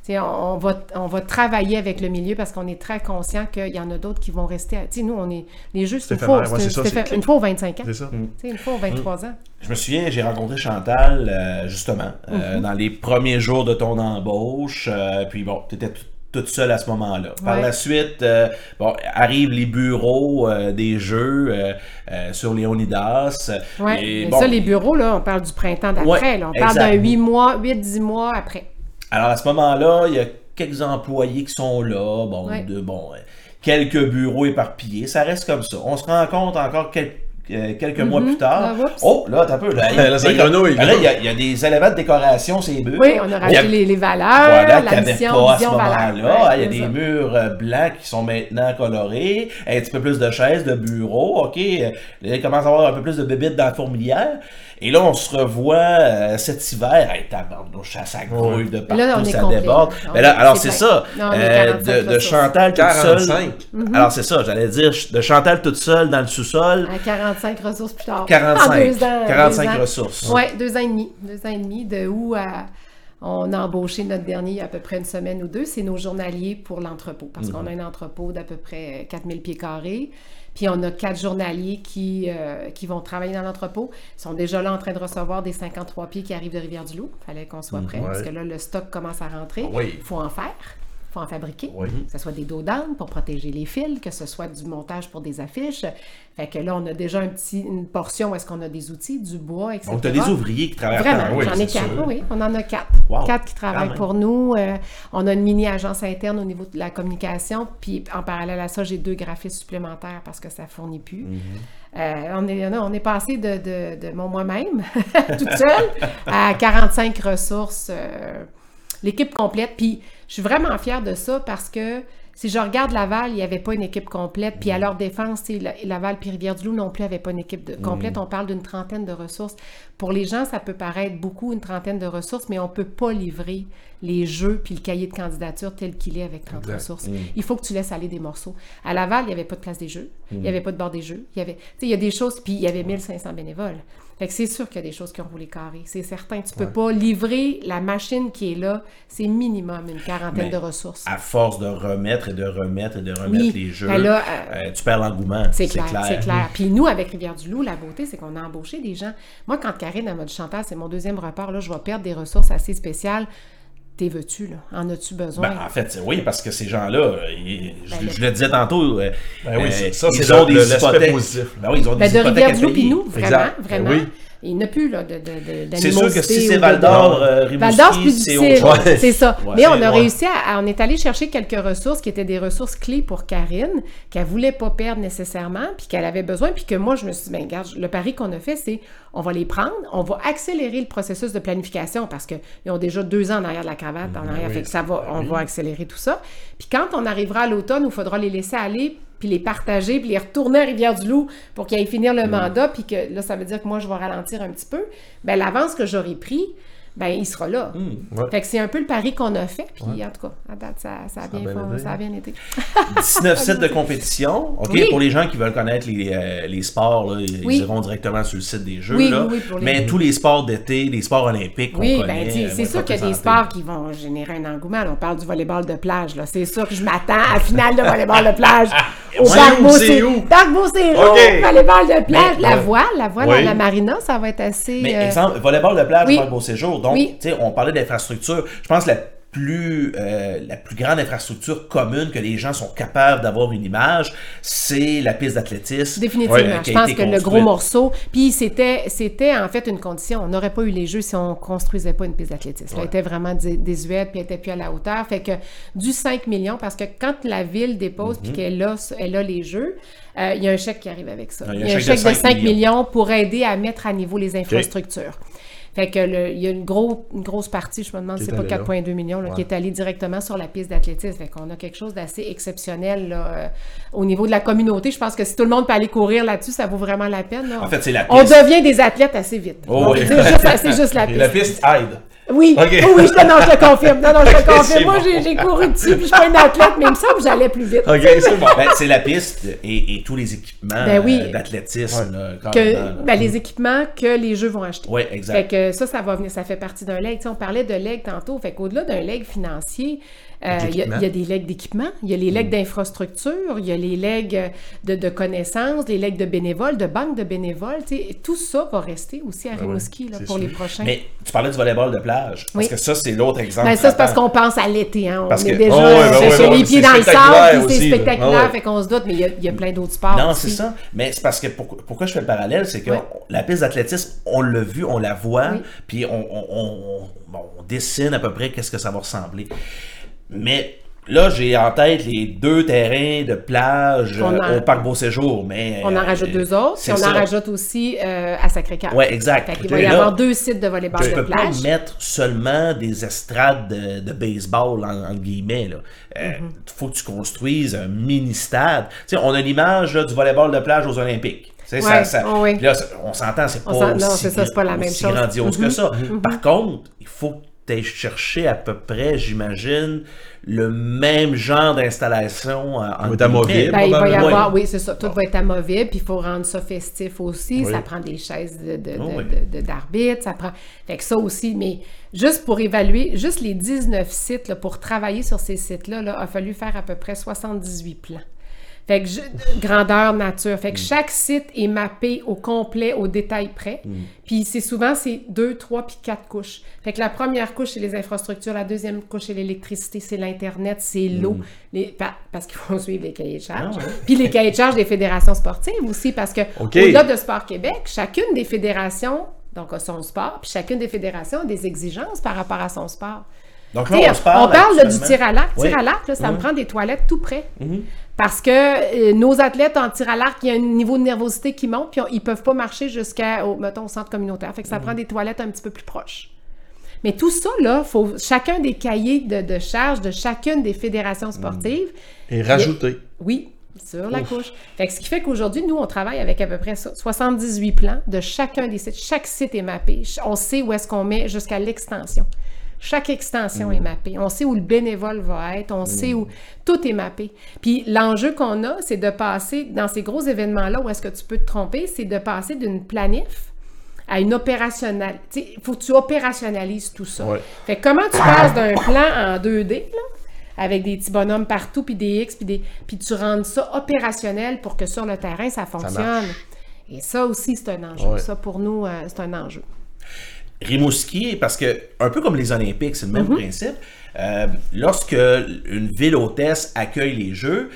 On, on va, on va travailler avec le milieu parce qu'on est très conscient qu'il y en a d'autres qui vont rester. à- Tu sais, nous, on est. Les jeux, c'est une, fois, ouais, ça, une fois aux 25 ans. C'est ça. Une fois aux 23 ans. Je me souviens, j'ai rencontré Chantal, euh, justement, euh, Mhm. dans les premiers jours de ton embauche. euh, puis bon, tu étais toute seule à ce moment-là. Par Ouais. la suite, euh, bon, arrivent les bureaux euh, des jeux euh, euh, sur Léonidas. Oui, bon, ça, les bureaux, là, on parle du printemps d'après. Ouais, on parle d'un 8 mois, 8-10 mois après. Alors à ce moment-là, il y a quelques employés qui sont là, bon, Ouais. de, bon euh, quelques bureaux éparpillés. Ça reste comme ça. On se rend compte encore euh, quelques mois plus tard. Ah, oh, là, t'as un peu. Là, il y a- grenouille, là, là. il y, a- il y a des éléments de décoration, ces murs. Oui, on a rajouté les, les valeurs, Voilà, la mission, pas à ce moment-là. Ouais, il y a c'est des ça. murs euh, blancs qui sont maintenant colorés, un petit peu plus de chaises, de bureaux, OK. Là, il commence à avoir un peu plus de bébites dans la fourmilière. Et là, on se revoit euh, cet hiver. Hey, tabarnouche, ça, ça grouille de partout, là, ça complet, déborde. là. Mais là, alors, c'est ça. Non, euh, 45 de. Chantal toute seule. 45. Mhm. Alors, c'est ça, j'allais dire, de Chantal toute seule dans le sous-sol. À 45 ressources plus tard. 45. En deux ans. 45 deux ans. ressources. Oui, deux ans et demi. Deux ans et demi, de août à. On a embauché notre dernier il y a à peu près une semaine ou deux. C'est nos journaliers pour l'entrepôt. Parce qu'on a un entrepôt d'à peu près 4000 pieds carrés. Puis on a quatre journaliers qui, euh, qui vont travailler dans l'entrepôt. Ils sont déjà là en train de recevoir des 53 pieds qui arrivent de Rivière-du-Loup. Il fallait qu'on soit prêt parce que là, le stock commence à rentrer. Ah oui. Il faut en faire. Faut en fabriquer. Oui. Que ce soit des dos d'âne pour protéger les fils, que ce soit du montage pour des affiches. Fait que là, on a déjà un petit, une portion où est-ce qu'on a des outils, du bois, etc. Donc, tu as des ouvriers qui travaillent Vraiment, oui, j'en ai quatre. sûr. Oui, on en a quatre. Wow, Quatre qui travaillent pour nous. Euh, on a une mini-agence interne au niveau de la communication. Puis en parallèle à ça, j'ai deux graphistes supplémentaires parce que ça fournit plus. Mm-hmm. Euh, on, est, on est passé de, de, de mon moi-même, toute seule, à 45 ressources, euh, l'équipe complète. Puis je suis vraiment fière de ça parce que si je regarde Laval, il n'y avait pas une équipe complète. Puis à leur défense, Laval puis Rivière-du-Loup non plus n'avaient pas une équipe de- complète. On parle d'une trentaine de ressources. Pour les gens, ça peut paraître beaucoup, une trentaine de ressources, mais on ne peut pas livrer les jeux puis le cahier de candidature tel qu'il est avec 30 Exact. ressources. Il faut que tu laisses aller des morceaux. À Laval, il n'y avait pas de place des jeux. Il Mm. n'y avait pas de bord des jeux. Il y avait, tu sais, il y a des choses, puis il y avait 1500 bénévoles. Fait que c'est sûr qu'il y a des choses qui ont roulé carré. C'est certain. Tu peux pas livrer la machine qui est là. C'est minimum une quarantaine Mais de ressources. À force de remettre et de remettre et de remettre Oui, les jeux, ben là, euh, tu perds l'engouement. C'est clair, c'est clair. Puis nous, avec Rivière-du-Loup, la beauté, c'est qu'on a embauché des gens. Moi, quand Karine elle m'a dit Chantal, c'est mon deuxième report, là, je vais perdre des ressources assez spéciales. T'es veux-tu, là? En as-tu besoin? Ben, en fait, c'est- oui, parce que ces gens-là, euh, ils- je, Ben, je le disais tantôt, euh, Ben oui, euh, ça, ils c'est ont le- des hypothèques. positif. Ben oui, ils ont Ben, des de hypothèques à Rivière-du-Loup, nous, vraiment, Exact. Ben vraiment. oui. Il n'y a plus, là, de, de, de, C'est sûr que si c'est Val d'Or, euh, Val d'Or, c'est plus difficile. C'est ça. Ouais, Mais on a ouais. réussi à, à- On est allé chercher quelques ressources qui étaient des ressources clés pour Karine, qu'elle voulait pas perdre nécessairement, puis qu'elle avait besoin, puis que moi, je me suis dit, ben, regarde, le pari qu'on a fait, c'est on va les prendre, on va accélérer le processus de planification parce qu'ils ont déjà deux ans en arrière de la cravate, en arrière, fait que ça va, on va accélérer tout ça. Puis quand on arrivera à l'automne, il faudra les laisser aller, puis les partager, puis les retourner à Rivière-du-Loup pour qu'ils aillent finir le mandat, puis que là, ça veut dire que moi, je vais ralentir un petit peu, ben l'avance que j'aurai pris, ben il sera là. ouais. Fait que c'est un peu le pari qu'on a fait, puis en tout cas, à date, ça, ça a, bien ça a bien été. 19 sites de compétition. OK, Oui. pour les gens qui veulent connaître les, euh, les sports, là, ils Oui. iront directement sur le site des Jeux. Oui, là. oui, oui, pour les- Mais tous les sports d'été, les sports olympiques qu'on Oui, connaît. ben, euh, c'est sûr qu'il y a des sports qui vont générer un engouement. On parle du volleyball de plage, là. C'est sûr que je m'attends à la finale de volleyball de plage au Parc? Parc Beau-Séjour, OK. volleyball de plage, Mais- la voile, la voile à la marina, ça va être assez... Mais euh, exemple, volleyball de plage, oui. pas beau séjour. Donc, Oui. on parlait d'infrastructure. Je pense que la plus, euh, la plus grande infrastructure commune que les gens sont capables d'avoir une image, c'est la piste d'athlétisme. Définitivement. euh, je pense que le gros morceau. Puis c'était, c'était en fait une condition. On n'aurait pas eu les Jeux si on construisait pas une piste d'athlétisme. Elle était vraiment dé- désuète, puis elle était plus à la hauteur. Fait que du 5 millions, parce que quand la ville dépose, Mhm. puis qu'elle a, elle a les Jeux, euh, il y a un chèque qui arrive avec ça. Il y a un chèque, de 5 millions. millions. pour aider à mettre à niveau les infrastructures. Fait que le- il y a une, gros, une grosse partie, je me demande c'est est pas allée là. 4,2 millions, là, qui est allée directement sur la piste d'athlétisme. Fait qu'on a quelque chose d'assez exceptionnel là, euh, au niveau de la communauté. Je pense que si tout le monde peut aller courir là-dessus, ça vaut vraiment la peine. là. En fait, c'est la On piste. devient des athlètes assez vite. Oh oui. c'est juste, la Et piste. la piste aide. Oui, oui, je te, non, je te confirme. Non, non, je te confirme. Moi, bon. j'ai, couru dessus, puis je suis pas une athlète, mais il me semble que j'allais plus vite. OK, c'est bon. Ben, c'est la piste et, et tous les équipements Ben oui. euh, d'athlétisme. Que, ben, les équipements que les jeux vont acheter. Exact. Fait que ça, ça va venir, ça fait partie d'un leg. Tu sais, on parlait de leg tantôt. Fait qu'au-delà d'un leg financier, euh, il y, a- D'équipement. il y a des legs d'équipement, il y a les legs d'infrastructure, il y a les legs euh, de, de connaissances, les legs de bénévoles, de banques de bénévoles. tout ça va rester aussi à Rimouski là, c'est pour les prochains. Mais tu parlais du volleyball de plage. Parce Oui. que ça, c'est l'autre exemple. Ben, ça, c'est parce qu'on pense à l'été. Hein. On Parce est que- déjà Oh, ben les pieds dans le sable, puis c'est là. spectaculaire, Ah fait qu'on se doute, mais il y a, il y a plein d'autres sports. Non, c'est ça. Mais c'est parce que pour- pourquoi je fais le parallèle, c'est que la piste d'athlétisme, on l'a vu, on la voit, Oui. puis on, on- on- bon, on dessine à peu près qu'est-ce que ça va ressembler. Mais là, j'ai en tête les deux terrains de plage On euh, en- au Parc Beau Séjour, mais On en euh, rajoute deux autres, puis on ça. en rajoute aussi euh, à Sacré-Cœur. Ouais, exact. Ok, va y là, avoir deux sites de volleyball Tu de peux pas plage. mettre seulement des estrades de, de baseball, en, guillemets. Il Mm-hmm. faut que tu construises un mini-stade. Tu sais, on a l'image du volleyball de plage aux Olympiques. Tu ça- ça- oui. là, on s'entend, c'est pas aussi, ça, pas la même aussi chose. grandiose que Mhm, ça. Par contre, il faut tu chercher à peu près, j'imagine, le même genre d'installation en, en amovible. Ben, il va y Probablement. avoir, Oui. c'est ça. Tout va être amovible, puis il faut rendre ça festif aussi. Oui. Ça prend des chaises de, de- Oh, de- oui. de- de- d'arbitre, ça prend. Fait que ça aussi, mais juste pour évaluer, juste les 19 sites, là, pour travailler sur ces sites-là, là, a fallu faire à peu près 78 plans. Fait que je- grandeur nature. Fait que chaque site est mappé au complet, au détail près. Puis c'est souvent c'est deux, trois puis quatre couches. Fait que la première couche c'est les infrastructures, la deuxième couche c'est l'électricité, c'est l'internet, c'est l'eau, les- pa- parce qu'il faut suivre les cahiers de charges. Puis les cahiers de charges des fédérations sportives aussi, parce que OK. au-delà de Sport Québec, chacune des fédérations donc a son sport, puis chacune des fédérations a des exigences par rapport à son sport. Donc là, on se parle. on parle là, du tir à l'arc. Oui. Tir à l'arc, ça me prend des toilettes tout près. Parce que euh, nos athlètes en tir à l'arc, il y a un niveau de nervosité qui monte, puis on- ils peuvent pas marcher jusqu'à, au, mettons, au centre communautaire. Fait que ça prend des toilettes un petit peu plus proches. Mais tout ça, là, faut chacun des cahiers de, de charges de chacune des fédérations sportives. Et rajouter. Oui, sur la couche. Fait que ce qui fait qu'aujourd'hui, nous, on travaille avec à peu près ça, 78 plans de chacun des sites. Chaque site est mappé. On sait où est-ce qu'on met jusqu'à l'extension. Chaque extension est mappée. On sait où le bénévole va être. On sait où tout est mappé. Puis l'enjeu qu'on a, c'est de passer dans ces gros événements-là où est-ce que tu peux te tromper, c'est de passer d'une planif à une opérationnelle. Il faut que tu opérationnalises tout ça. Ouais. Fait que comment tu passes d'un plan en 2D, là, avec des petits bonhommes partout, puis des X, puis des... Puis tu rendes ça opérationnel pour que sur le terrain, ça fonctionne? Et ça aussi, c'est un enjeu. Ouais. Ça, pour nous, euh, c'est un enjeu. Rimouski, parce que, un peu comme les Olympiques, c'est le Mhm. même principe. euh, lorsque une ville hôtesse accueille les Jeux,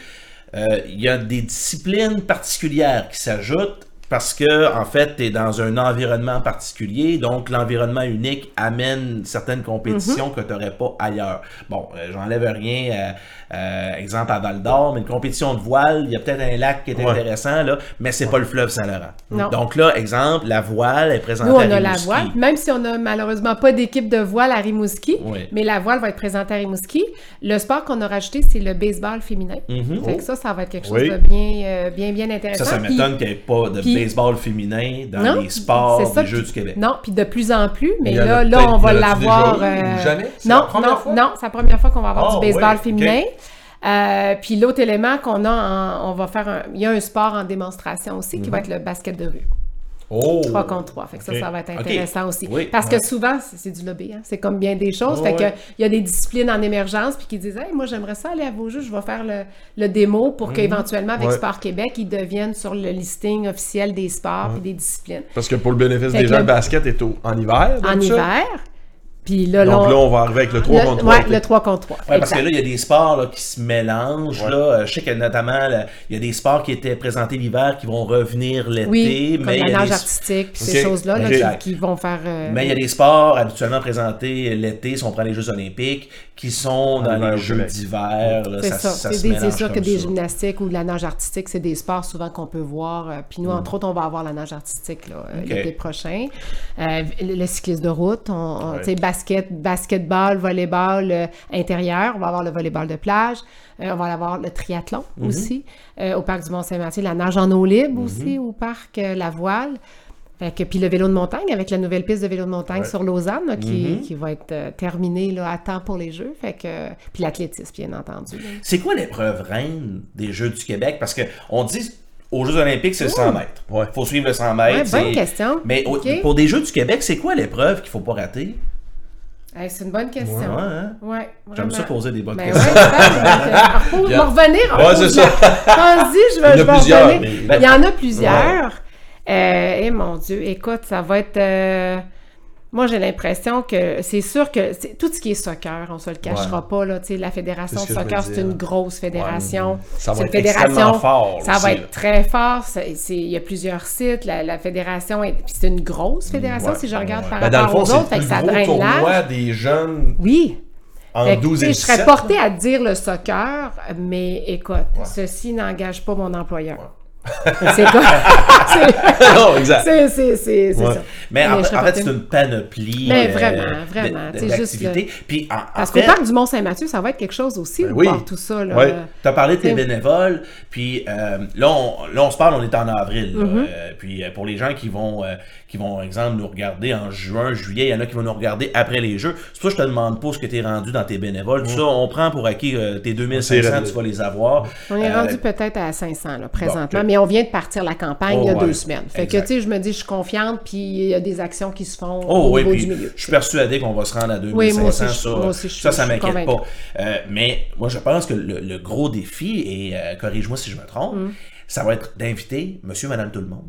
euh, il y a des disciplines particulières qui s'ajoutent parce que, en fait, tu es dans un environnement particulier, donc l'environnement unique amène certaines Mhm. compétitions que tu n'aurais pas ailleurs. Bon, euh, j'enlève rien, euh, euh, exemple à Val d'Or, mais une compétition de voile, il y a peut-être un lac qui est Ouais. intéressant, là, mais c'est pas le fleuve Saint-Laurent. Donc là, exemple, la voile est présentée Nous, on à a la Rimouski. voile, même si on n'a malheureusement pas d'équipe de voile à Rimouski, Oui. mais la voile va être présentée à Rimouski. Le sport qu'on a rajouté, c'est le baseball féminin. Mhm. Fait que ça, ça va être quelque chose Oui. de bien, bien, bien intéressant. Ça, ça m'étonne qu'il n'y ait pas de puis- baseball féminin dans Non, les sports ça, des Jeux du Québec. Non, puis de plus en plus, mais Il là, là, on va l'avoir. déjà eu ou jamais? Non, la non, fois? non, c'est la première fois qu'on va avoir Ah, du baseball ouais, féminin. Euh, puis l'autre élément qu'on a, en- on va faire un, il y a un sport en démonstration aussi Mhm. qui va être le basket de rue. Oh! 3 contre 3. Fait que ça, ça va être intéressant aussi. Oui. Parce Ouais. que souvent, c'est du lobby. hein. C'est comme bien des choses. Oh, fait que il y a des disciplines en émergence puis qui disent Hey, moi, j'aimerais ça aller à vos jeux, je vais faire le, le démo pour qu'éventuellement, avec Mhm. Ouais. Sport Québec, ils deviennent sur le listing officiel des sports et des disciplines. Parce que pour le bénéfice Fait des gens, le- basket est au- en hiver. En hiver. Puis là, Donc là, on va arriver avec le 3 le, contre 3. ouais, le 3 contre 3. Ouais, parce que là, il y a des sports là, qui se mélangent. Ouais. Là. Euh, Je sais que notamment, là, il y a des sports qui étaient présentés l'hiver qui vont revenir l'été. Oui, comme mais il y la a nage des... artistique, puis ces choses-là là, qui, qui vont faire... euh, Mais il y a des sports habituellement présentés l'été, si on prend les Jeux olympiques, qui sont dans les Jeux d'hiver. C'est Ça, ça. ça C'est sûr que comme des ça. gymnastiques ou de la nage artistique, c'est des sports souvent qu'on peut voir. euh, Puis nous, entre autres, on va avoir la nage artistique l'été prochain. Euh, le, le cyclisme de route, on, on- Ouais. tu sais, basket, basketball, volleyball euh, intérieur. On va avoir le volleyball de plage. Euh, on va avoir le triathlon aussi euh, au parc du Mont-Saint-Mathieu. La nage en eau libre aussi au parc euh, La Voile. Fait que, puis le vélo de montagne, avec la nouvelle piste de vélo de montagne sur Lausanne, là, qui, qui va être euh, terminée là, à temps pour les Jeux. Fait que, puis l'athlétisme, bien entendu. C'est quoi l'épreuve reine des Jeux du Québec? Parce qu'on dit aux Jeux olympiques, c'est le 100 mètres. Il Ouais. faut suivre le 100 mètres. Ouais, bonne question. Mais au- pour des Jeux du Québec, c'est quoi l'épreuve qu'il faut pas rater? Hey, c'est une bonne question. Ouais, hein? Ouais, J'aime ça poser des bonnes Ben ouais, questions. Il y a- me revenir. Ouais, c'est ça. Pense-y, je Il y vais, en a je vais plusieurs, revenir. mais- Il y en a plusieurs. Euh, eh mon Dieu, écoute, ça va être... euh, moi, j'ai l'impression que c'est sûr que tout ce qui est soccer, on se le cachera pas. Là, la fédération de soccer, c'est une grosse fédération. Ça va être extrêmement fort Ça aussi, va là. être très fort. Il y a plusieurs sites. La, la fédération, est, c'est une grosse fédération Ouais. si je regarde par Ben, dans le rapport fond, aux autres. Fait que ça draine tournoi des jeunes Oui. en Fait que, 12 tu et sais, je serais 17. portée à dire le soccer, mais écoute, ceci n'engage pas mon employeur. C'est quoi? Non, exact. c'est c'est- c'est- c'est Ouais. ça. Mais en, fait, c'est une panoplie Mais euh, vraiment, vraiment, c'est juste d'activités. Puis en, Parce qu'au parc du Mont-Saint-Mathieu, ça va être quelque chose aussi, Ben oui. voir tout ça. Là? Ouais. Tu as parlé de tes bénévoles, puis euh, là, on, là, on se parle, on est en avril. là. Mm-hmm. Euh, puis euh, pour les gens qui vont, euh, qui vont, exemple, nous regarder en juin, juillet, il y en a qui vont nous regarder après les jeux. C'est pour ça que je te demande pas ce que tu es rendu dans tes bénévoles. Tout ça, on prend pour acquis euh, tes 2500, C'est tu vas les avoir. On est Euh, rendu peut-être à 500 là, présentement, mais on vient de partir la campagne Oh, il y a ouais. deux semaines. Fait Exact. que, tu sais, je me dis, je suis confiante, puis il y a des actions qui se font Oh au oui, niveau puis du milieu. je suis persuadé qu'on va se rendre à 2500. Oui, ça, moi aussi, je ça, ça suis m'inquiète pas. Euh, mais moi, je pense que le, le gros défi, et euh, corrige-moi si je me trompe, Mm. ça va être d'inviter monsieur, madame, tout le monde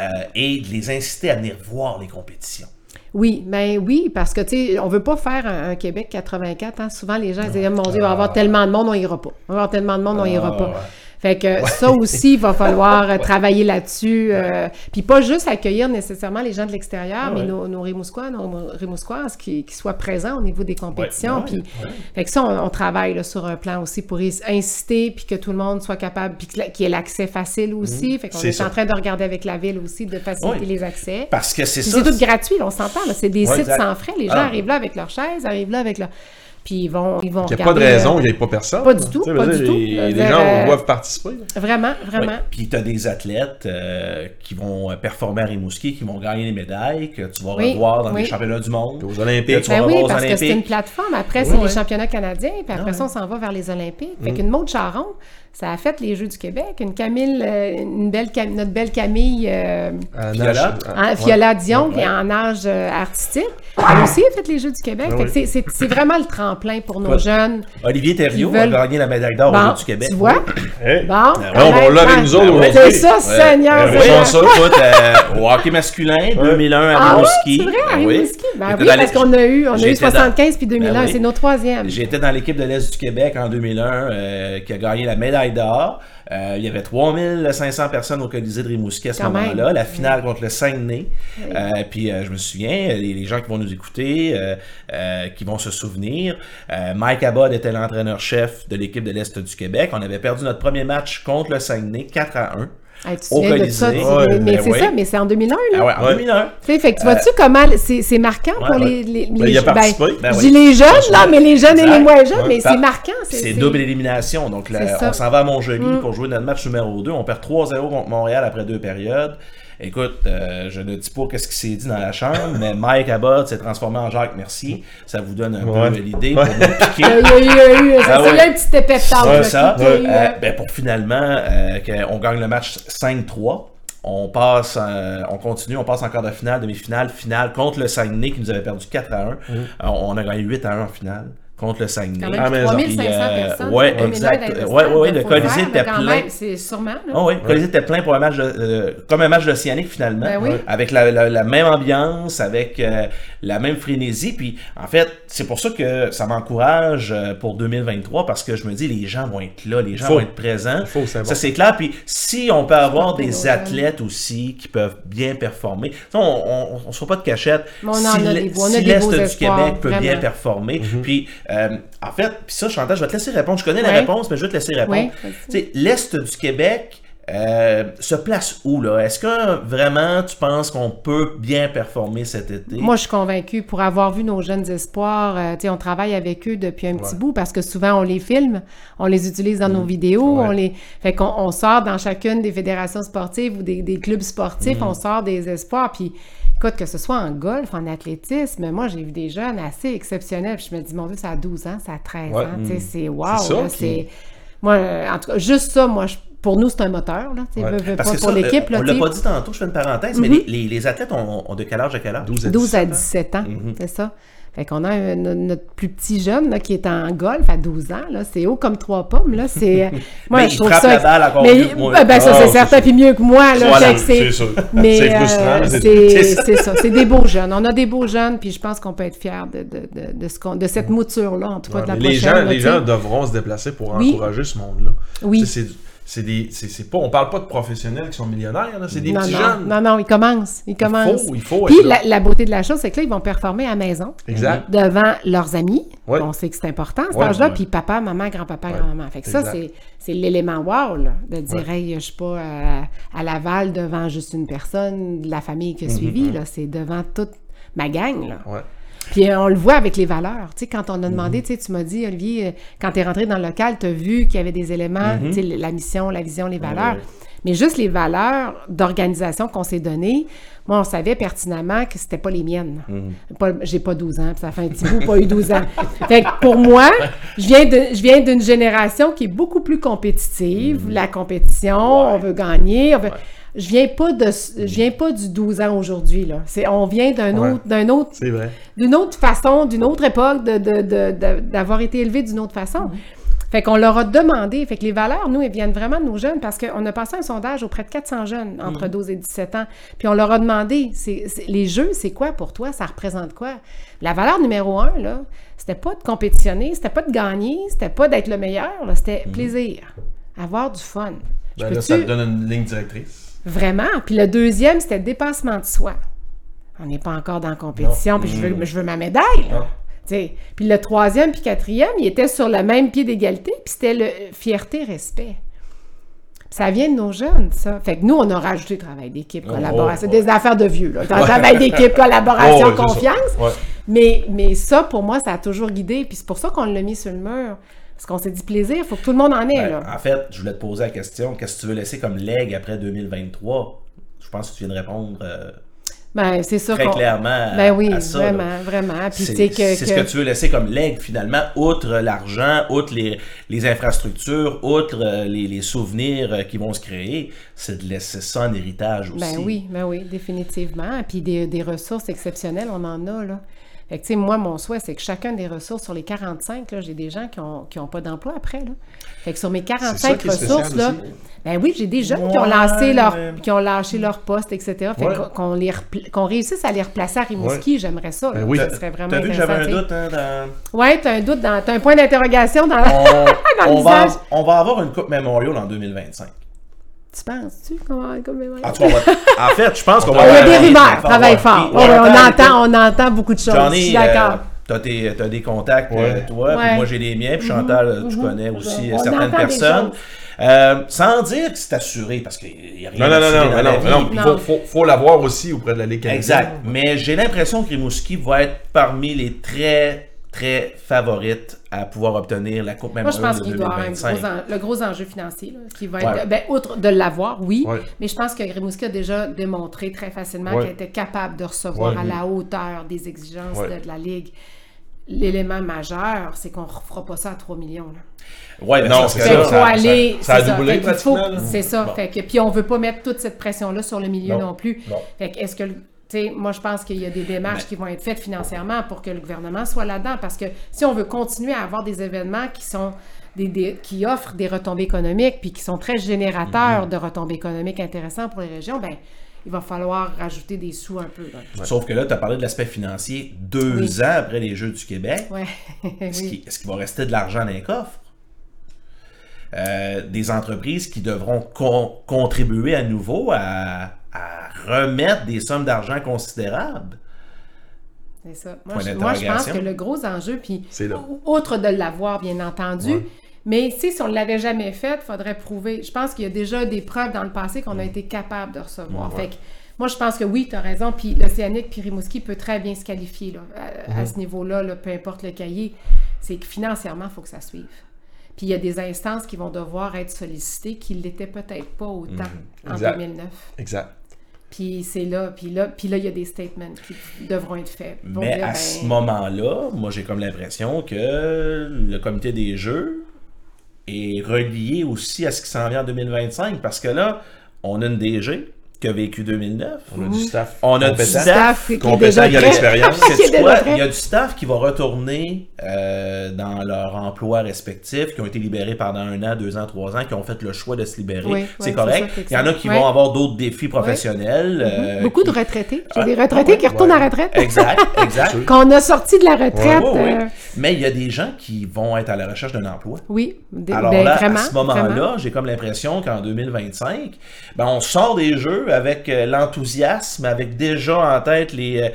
euh, et de les inciter à venir voir les compétitions. Oui, mais oui, parce que, tu sais, on veut pas faire un, un Québec 84. Hein. Souvent, les gens disent, mon Dieu, il va y avoir tellement de monde, on ira pas. Il va y avoir tellement de monde, on ira Ah, pas. ouais. Fait que ça aussi, il va falloir euh, travailler là-dessus. euh, Puis pas juste accueillir nécessairement les gens de l'extérieur, mais nos, nos Rimouskois, nos Rimouskoises qui, qui soient présents au niveau des compétitions. Puis. Fait que ça, on, on travaille là, sur un plan aussi pour inciter, puis que tout le monde soit capable, puis qu'il y ait l'accès facile aussi. Fait qu'on est, en train de regarder avec la ville aussi de faciliter les accès. Parce que c'est ça. c'est tout gratuit, là, on s'entend. C'est des sites exact. sans frais. Les gens Ah. arrivent là avec leur chaise, arrivent là avec leur. Puis ils vont, ils vont Il n'y a pas de raison euh, qu'il n'y ait pas personne. Pas du tout, pas du tout. Les, dire, gens euh, doivent participer. Vraiment, vraiment. Puis tu as des athlètes euh, qui vont euh, performer à Rimouski, qui vont gagner des médailles, que tu vas Oui, revoir dans oui. les championnats du monde. Aux Olympiques. Que tu vas Ben revoir oui, parce que c'est une plateforme. Après, Oui, c'est oui. les championnats canadiens, puis après Ah ça, on s'en va vers les Olympiques. Mm. Fait qu'une Maud Charon, ça a fait les Jeux du Québec. Une Camille, euh, une belle Cam- notre belle Camille euh, Fiola. ouais. Fiola Dion, qui Ouais. est en âge euh, artistique, elle aussi a fait les Jeux du Québec. Ben c'est- c'est c'est vraiment le tremplin pour nos Ouais. jeunes. Olivier Thériault Qui veulent- a gagné la médaille d'or aux Bon, Jeux du Québec. tu vois? Hey. Bon, Ah, on va là avec nous autres Ouais, aujourd'hui. C'est ça, Seigneur. Ouais, Oui, Seigneur. ça, euh, au hockey masculin, 2001 à Ah ouais, Rimouski. c'est vrai, à Ah oui. Rimouski. Ben oui, parce qu'on a eu, on a eu J'étais dans- 75 puis 2001, Ben oui. c'est nos troisièmes. J'étais dans l'équipe de l'Est du Québec en 2001 euh, qui a gagné la médaille d'or. Euh, il y avait 3500 personnes au Colisée de Rimouski à ce moment-là. La finale contre le Saguenay. Euh, puis euh, je me souviens, les, les gens qui vont nous écouter, qui vont se souvenir, Mike Abbott était l'entraîneur-chef de l'équipe de l'Est du Québec. On avait perdu notre premier match contre le Saguenay 4 à 1. Hey, tu te Au souviens de ça? Colisée. tu- Ouais, mais mais ben c'est ça, mais c'est en 2001, là. Ah ouais, en Ouais. 2001. Tu sais, fait que tu vois-tu comment c'est c'est marquant pour ouais. les, les, Ben, il a les- participé. Ben je oui. dis les jeunes, là, mais les jeunes et les moins jeunes, Ouais. mais c'est marquant. C'est double élimination. Donc, là. Mm. on s'en va à Montjoli pour jouer notre match numéro 2. On perd 3-0 contre Montréal après deux périodes. Écoute, euh, je ne dis pas qu'est-ce qui s'est dit dans la chambre, mais Mike Abbott s'est transformé en Jacques Merci. Ça vous donne un Ouais. peu l'idée pour nous piquer. Il y a eu, il y a eu, Ah ça, ouais. il y a un petit épée de ça. Euh, ben, pour finalement euh, qu'on gagne le match 5-3. On passe, euh, on continue, on passe en quart de finale, demi-finale, finale contre le Saguenay qui nous avait perdu 4 à 1. Euh, on a gagné 8 à 1 en finale contre le Saguenay. Quand même, À la maison. 3500 Puis, euh, personnes. ouais, 2000 exact. Ouais, ouais, le Colisée était plein. même, C'est sûrement, là. Ah oui, le Colisée était plein pour un match de, euh, comme un match d'Océanique finalement, Ben oui. avec la, la- la même ambiance, avec euh, la même frénésie. Puis en fait, c'est pour ça que ça m'encourage euh, pour 2023 parce que je me dis les gens vont être là, les gens Faut. vont être présents. Faut, c'est ça c'est clair. Puis si on peut avoir des athlètes aussi qui peuvent bien performer, on, on, on se fait pas de cachette. Mais on en si a l'Est- des- on a si l'Est du espoirs, Québec peut bien performer, Mhm. puis euh, en fait, puis ça Chantal, je vais te laisser répondre. Je connais la réponse, mais je vais te laisser répondre. L'Est du Québec euh, se place où, là? Est-ce que vraiment tu penses qu'on peut bien performer cet été? Moi, je suis convaincue, pour avoir vu nos jeunes espoirs, euh, on travaille avec eux depuis un petit bout parce que souvent on les filme, on les utilise dans nos vidéos, Ouais. on les... Fait qu'on on sort dans chacune des fédérations sportives ou des, des clubs sportifs, on sort des espoirs, puis écoute, que ce soit en golf, en athlétisme, moi, j'ai vu des jeunes assez exceptionnels, puis je me dis, mon Dieu, ça a 12 ans, ça a 13 Ouais. ans, sais, c'est wow, C'est ça là, qui- c'est... Moi, en tout cas, juste ça, moi, je- pour nous, c'est un moteur, là, Ouais. veux, veux Parce pas que pour ça, l'équipe, euh, là, on tu l'a pas dit tantôt, je fais une parenthèse, mais les, les- les athlètes ont, ont de quel âge à quel âge? 12 à 12 à 17 ans. 17 ans, Mhm. c'est ça. Fait qu'on a un- notre plus petit jeune là, qui est en golf à 12 ans. Là, c'est haut comme trois pommes. Là, c'est, euh, moi, Mais je il trouve ça. la balle encore mais, mieux que moi. ben, ben, ça, Ah, c'est c'est certain, puis mieux que moi. Là, Voilà, c'est sûr. Mais C'est euh, frustrant, c'est- c'est, c'est ça. c'est ça. C'est des beaux jeunes. On a des beaux jeunes, puis je pense qu'on peut être fiers de, de, de, de, ce qu'on- de cette mouture-là, en tout cas Ouais, de la les prochaine. gens, là, les gens devront se déplacer pour Oui. encourager ce monde-là. Oui. C'est, c'est des, c'est, c'est pas, on parle pas de professionnels qui sont millionnaires, là, c'est des non, petits non, jeunes. non, non, ils commencent. Ils commencent. il faut Puis être la, là. la beauté de la chose, c'est que là, ils vont performer à la maison. Exact. Devant leurs amis, Ouais. On sait que c'est important, cet Ouais, âge-là. ouais. Puis papa, maman, grand-papa, grand-maman. Fait que ça, c'est, c'est l'élément wow, là, de dire, hey, je suis pas à, à Laval devant juste une personne de la famille qui a suivi, là. C'est devant toute ma gang, là. Puis euh, on le voit avec les valeurs. Tu sais, quand on a demandé, tu sais, tu m'as dit, Olivier, euh, quand tu es rentré dans le local, tu as vu qu'il y avait des éléments, tu sais, la mission, la vision, les valeurs. Mais juste les valeurs d'organisation qu'on s'est données, moi, on savait pertinemment que c'était pas les miennes. Pas- J'ai pas 12 ans, puis ça fait un petit bout, pas eu 12 ans. Fait que pour moi, je viens de- je viens d'une génération qui est beaucoup plus compétitive. La compétition, on veut gagner. on veut- Je viens pas de, je viens pas du 12 ans aujourd'hui là. C'est, on vient d'un Ouais. autre, d'un autre C'est vrai. d'une autre façon, d'une autre époque, de, de- de- de- d'avoir été élevé d'une autre façon. Fait qu'on leur a demandé, fait que les valeurs, nous, elles viennent vraiment de nos jeunes parce qu'on a passé un sondage auprès de 400 jeunes entre 12 et 17 ans. Puis on leur a demandé, c'est, c'est- les jeux, c'est quoi pour toi? Ça représente quoi? La valeur numéro un, là, c'était pas de compétitionner, c'était pas de gagner, c'était pas d'être le meilleur, là, c'était plaisir, avoir du fun. Je Ben là, ça te donne une ligne directrice. Vraiment? Puis le deuxième, c'était le dépassement de soi. On n'est pas encore dans la compétition, puis je veux, je veux ma médaille. là. Puis le troisième, puis quatrième, il était sur le même pied d'égalité, puis c'était le euh, fierté, respect. Puis Ça vient de nos jeunes, ça. Fait que nous, on a rajouté travail d'équipe, Oh, collaboration. oh, des affaires de vieux, là. Travail d'équipe, collaboration, Oh, ça. confiance. Ouais. Mais, mais ça, pour moi, ça a toujours guidé. Puis c'est pour ça qu'on l'a mis sur le mur. Parce qu'on s'est dit plaisir, il faut que tout le monde en ait, Ben, là. en fait, je voulais te poser la question qu'est-ce que tu veux laisser comme leg après 2023 Je pense que tu viens de répondre euh, Ben, c'est sûr très clairement Ben oui, à ça. là. vraiment, vraiment. C'est que... ce que tu veux laisser comme leg finalement, outre l'argent, outre les, les infrastructures, outre euh, les, les souvenirs euh, qui vont se créer, c'est de laisser ça en héritage aussi. Ben oui, ben oui, définitivement. Puis des, des ressources exceptionnelles, on en a, là. Fait que, moi, mon souhait, c'est que chacun des ressources, sur les 45, là, j'ai des gens qui n'ont qui ont pas d'emploi après, là. Fait que sur mes ça 45 qui est spécial ressources, là, aussi. ben oui, j'ai des jeunes qui ont Ouais, lancé leur, mais- qui ont lâché leur poste, etc. Fait Ouais. qu'on- les réussisse à les replacer à Rimouski, j'aimerais ça. Ben oui. Ça serait vraiment T'as vu que j'avais un doute hein, dans... Ouais, t'as un doute, dans, t'as un point d'interrogation dans, On, dans va, on va avoir une Coupe Memorial en 2025. Tu penses-tu qu'on va comme En, tout cas, on va- en fait, je pense qu'on va Il y a des un- rumeurs, travaille fort. Ouais, on, entend, on entend beaucoup de choses. J'en je ai. suis d'accord. euh, T'as tes- t'as des contacts, Ouais. euh, toi, puis moi j'ai les miens, puis Chantal, euh, tu connais aussi euh, On certaines des personnes. Euh, sans dire que c'est assuré, parce qu'il n'y a rien Non, non, non, non, dans non, la non, vie. non. Il Non. faut, faut, faut l'avoir aussi auprès de la Ligue. Exact. Mais j'ai l'impression que Rimouski va être parmi les très, très favorites à pouvoir obtenir la Coupe Moi, je pense qu'il doit avoir un 2025. gros en- le gros enjeu financier, là, qui va Ouais. être, ben, outre de l'avoir, oui, Ouais. mais je pense que Rimouski a déjà démontré très facilement Ouais. qu'elle était capable de recevoir Ouais. à la hauteur des exigences Ouais. de, de la Ligue. L'élément majeur, c'est qu'on ne refera pas ça à 3 millions. Là. Ouais, ben Non, c'est Fait ça, ça- aller. ça a c'est doublé. C'est ça. Bon. Fait que, puis on veut pas mettre toute cette pression-là sur le milieu Non. non, plus. Non. Fait que est-ce que moi, je pense qu'il y a des démarches qui vont être faites financièrement pour que le gouvernement soit là-dedans. Parce que si on veut continuer à avoir des événements qui sont des, des- qui offrent des retombées économiques puis qui sont très générateurs de retombées économiques intéressants pour les régions, ben il va falloir rajouter des sous un peu. Sauf que là, tu as parlé de l'aspect financier deux Oui. ans après les Jeux du Québec. Ouais. Est-ce qu'il va rester de l'argent dans les coffres? Euh, des entreprises qui devront con- contribuer à nouveau à, à remettre des sommes d'argent considérables. C'est ça. Moi je, moi, je pense que le gros enjeu, puis outre de l'avoir, bien entendu, Ouais. mais si on ne l'avait jamais fait, il faudrait prouver. Je pense qu'il y a déjà des preuves dans le passé qu'on a été capable de recevoir. Fait que, moi, je pense que oui, tu as raison. Puis l'Océanique puis Rimouski peut très bien se qualifier là, à, à ce niveau-là, là, peu importe le cahier. C'est que financièrement, il faut que ça suive. Puis il y a des instances qui vont devoir être sollicitées qui ne l'étaient peut-être pas autant en Exact. 2009. Exact. Puis c'est là, puis là, puis là, il y a des statements qui devront être faits. Mais dire, à ben, ce moment-là, moi j'ai comme l'impression que le comité des Jeux est relié aussi à ce qui s'en vient en 2025 parce que là, on a une DG qui a vécu 2009. On a du staff. On a du staff qui est compétent, il y a l'expérience. Il y a du staff qui va retourner euh, dans leur emploi respectif, qui ont été libérés pendant un an, deux ans, trois ans, qui ont fait le choix de se libérer. Oui, c'est oui, correct. ça, Il y en a qui ouais. vont avoir d'autres défis professionnels. euh, Beaucoup de retraités. J'ai Ah, des retraités ah qui retournent ouais. à la retraite. Exact, exact. Qu'on a sorti de la retraite. Euh, Mais il y a des gens qui vont être à la recherche d'un emploi. oui. des- Alors ben, là, vraiment, à ce moment-là, j'ai comme l'impression qu'en 2025, ben, on sort des jeux avec euh, l'enthousiasme, avec déjà en tête les, euh,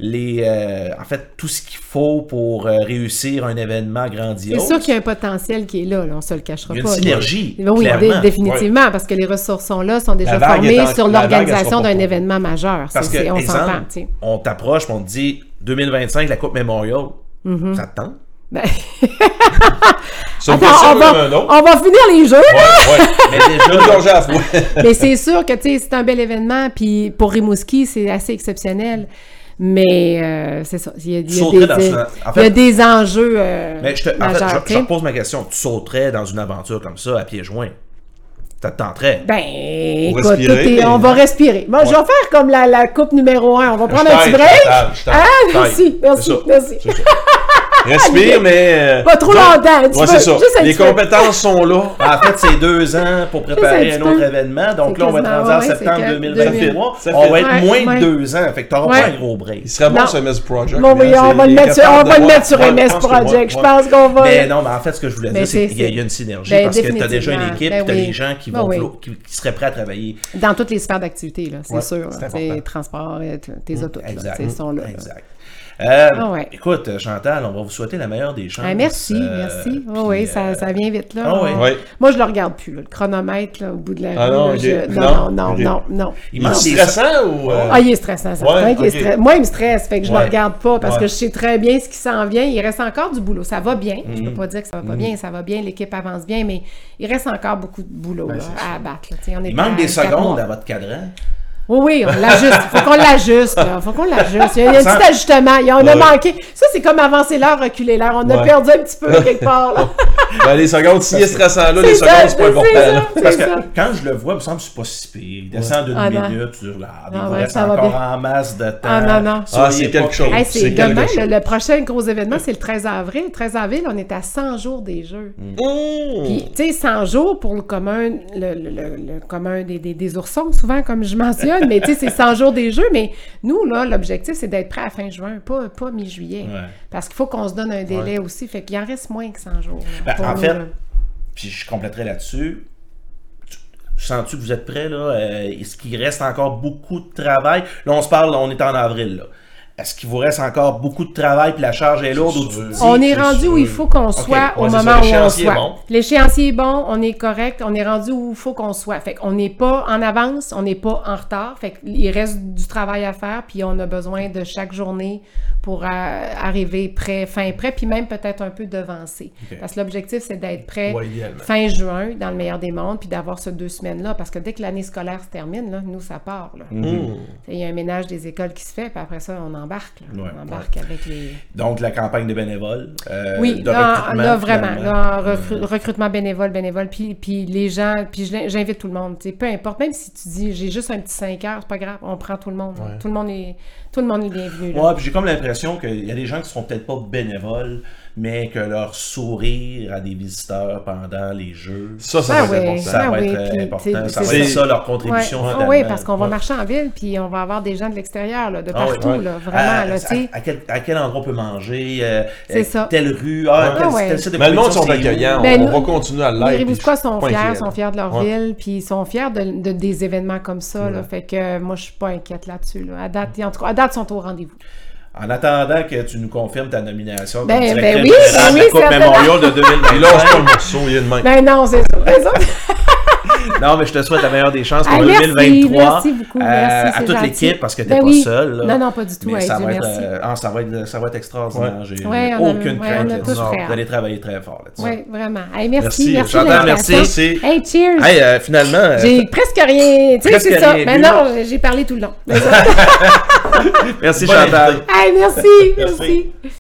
les, euh, en fait, tout ce qu'il faut pour euh, réussir un événement C'est grandiose. sûr qu'il y a un potentiel qui est là, là, on se le cachera Il y a pas. une synergie, Oui, oui, clairement. dé- définitivement, parce que les ressources sont là, sont déjà formées en- sur l'organisation pas d'un événement majeur. Parce C'est- que, c'est- on exemple, on t'approche, on te dit 2025, la Coupe Memorial. Mm-hmm. Ça te tente? Ben, attends, on va, on finir les jeux, là! Ouais, ouais. Mais déjà, Une gorgée à la fois. Mais c'est sûr que, c'est un bel événement, puis pour Rimouski, c'est assez exceptionnel. Mais euh, c'est ça, il y a, il y a sauterais des, dans en il y a fait- des enjeux euh, mais je te, en fait, je, ma question. Tu sauterais dans une aventure comme ça à pieds joints? Ça te tenterait? Ben, écoute, respirer, on va respirer. Moi, je vais faire comme la, la coupe numéro un. On va prendre un petit break. Ah, merci, merci, merci. Respire, mais. euh, Pas trop longtemps, tu Ouais, c'est ça. Les compétences sont là. En fait, c'est deux ans pour préparer un autre événement. Donc là, on va être rendu en septembre c'est que 2023. Ça fait- On va être moins de deux ans. Fait que t'auras pas un gros break. Il serait bon ce MS Project. Bon, oui, on va le mettre sur, MS Project. Je pense qu'on va. Mais non, mais en fait, ce que je voulais Ben, dire, c'est qu'il y a- une synergie Ben, parce que tu as déjà une équipe, Ben tu as oui. des gens qui, seraient prêts à travailler. Dans toutes les sphères d'activité, c'est sûr. c'est sais, Transport, euh, tes autos, Exact. tu sais, sont là. là. Exact. Euh, Ah ouais. Écoute, Chantal, on va vous souhaiter la meilleure des chances. Ah, merci, euh, merci. Oui, puis, oui, ça, euh, ça vient vite, là. Ouais. Moi, je le regarde plus, là, le chronomètre, là, au bout de la Ah rue. non, là, ok. je- Non, non, non, non, non. Il est stressant ou. euh, Ah, il est stressant, ça. Ouais, qu'il est ok. stress- Moi, il me stresse, fait que je ne Ouais. le regarde pas parce Ouais. que je sais très bien ce qui s'en vient. Il reste encore du boulot. Ça va bien. Je Mhm. peux pas dire que ça va pas bien. Ça va bien, l'équipe avance bien, mais il reste encore beaucoup de boulot là, à abattre. on est Il manque des secondes à votre cadran. Oui, oui, on l'ajuste. Il faut qu'on l'ajuste. faut qu'on l'ajuste. Il y a, il y a un petit ajustement. Il y a- on a Ouais. manqué. Ça, c'est comme avancer l'heure, reculer l'heure. On a perdu un petit peu quelque part. là. Ben, les secondes, s'il est stressant là, les ça, secondes, c'est pas important. ça. Parce que ça. quand je le vois, il me semble que c'est pas si pire. Il descend d'une Ah, minute, dis, là, il Ah, vous ouais, reste ça va encore bien. en masse de temps. Ah, non, non. Ah, c'est quelque chose. Hey, c'est demain, chose. le, le prochain gros événement, c'est le 13 avril. Le 13 avril, on est à 100 jours des Jeux. Mmh. Puis, tu sais, 100 jours pour le commun, le, le- le- le commun des, des, des oursons, souvent, comme je mentionne, mais tu sais, c'est 100 jours des Jeux. Mais nous, là, l'objectif, c'est d'être prêt à fin juin, pas, pas mi-juillet. Ouais. Parce qu'il faut qu'on se donne un délai aussi. Fait qu'il en reste moins que 100 jours. Ben, en nous, fait, puis je compléterai là-dessus. Tu- Sens-tu que vous êtes prêts, là? Euh, Est-ce qu'il reste encore beaucoup de travail? Là, on se parle, on est en avril, là. Est-ce qu'il vous reste encore beaucoup de travail puis la charge est lourde ou tu te dis- On est rendu où il faut qu'on soit au ouais, moment ça, où on l'échéancier est soit. bon. L'échéancier est bon, on est correct, on est rendu où il faut qu'on soit. Fait qu'on n'est pas en avance, on n'est pas en retard. Fait qu'il reste du travail à faire, puis on a besoin de chaque journée pour euh, arriver prêt, fin prêt, puis même peut-être un peu devancé. Parce que l'objectif, c'est d'être prêt Ouais, fin juin, dans le meilleur des mondes, puis d'avoir ces deux semaines-là. Parce que dès que l'année scolaire se termine, là, nous, ça part. là. Mmh. Il y a un ménage des écoles qui se fait, puis après ça, on embarque. là. Ouais, on embarque avec les... Donc, la campagne de bénévoles. euh, Oui, de là, recrutement, là, vraiment, finalement. là, recru- recrutement bénévole, bénévole, puis, puis les gens, puis j'invite tout le monde, peu importe, même si tu dis j'ai juste un petit 5 heures, c'est pas grave, on prend tout le monde, tout le monde est, tout le monde est bienvenu. là. Ouais, puis j'ai comme l'impression qu'il y a des gens qui seront peut-être pas bénévoles, mais que leur sourire à des visiteurs pendant les jeux, Ça, ça Ah va être important. ça Ah va oui, être important. Ça va c'est être ça. leur Ouais. contribution. Ah finalement. oui, parce qu'on va Ouais. marcher en ville, puis on va avoir des gens de l'extérieur, là, de Ah oui, partout, ouais. là, À, vraiment, là, tu sais. à- à quel, à quel endroit on peut manger, euh, C'est euh, ça. telle rue, ah, Ouais. tel, Ah ouais. tel site de Mais le monde sont accueillants. Ben, on nous- va continuer à Les l'être. je suis sont fiers, sont là. fiers de leur ville, puis ils sont fiers de, de- des événements comme ça, là, fait que euh, moi, je suis pas inquiète là-dessus, là. À date, en tout cas, à date, ils sont au rendez-vous. En attendant que tu nous confirmes ta nomination Ben, comme ben directrice oui, générale ben de oui, Coupe. Memorial de Il lâche pas 2025. le morceau, il est de même. Ben non, c'est ça, c'est ça. Non, mais je te souhaite la meilleure des chances pour Ah, merci, 2023. merci beaucoup, merci, à toute l'équipe, parce que t'es Ben pas oui. seul. là. Non, non, pas du tout. Mais Hey, ça, Dieu va être, merci. euh, ah, ça, va être, ça va être extraordinaire. J'ai Ouais, a- aucune ouais, crainte a très Vous allez travailler très fort là-dessus. Oui, vraiment. Hey, merci, Merci, merci, merci. Hey, cheers! Hey, euh, finalement, euh, J'ai presque rien. Tu sais, c'est ça. Mais bu. non, j'ai parlé tout le long. merci Chantal. hey, Merci. merci.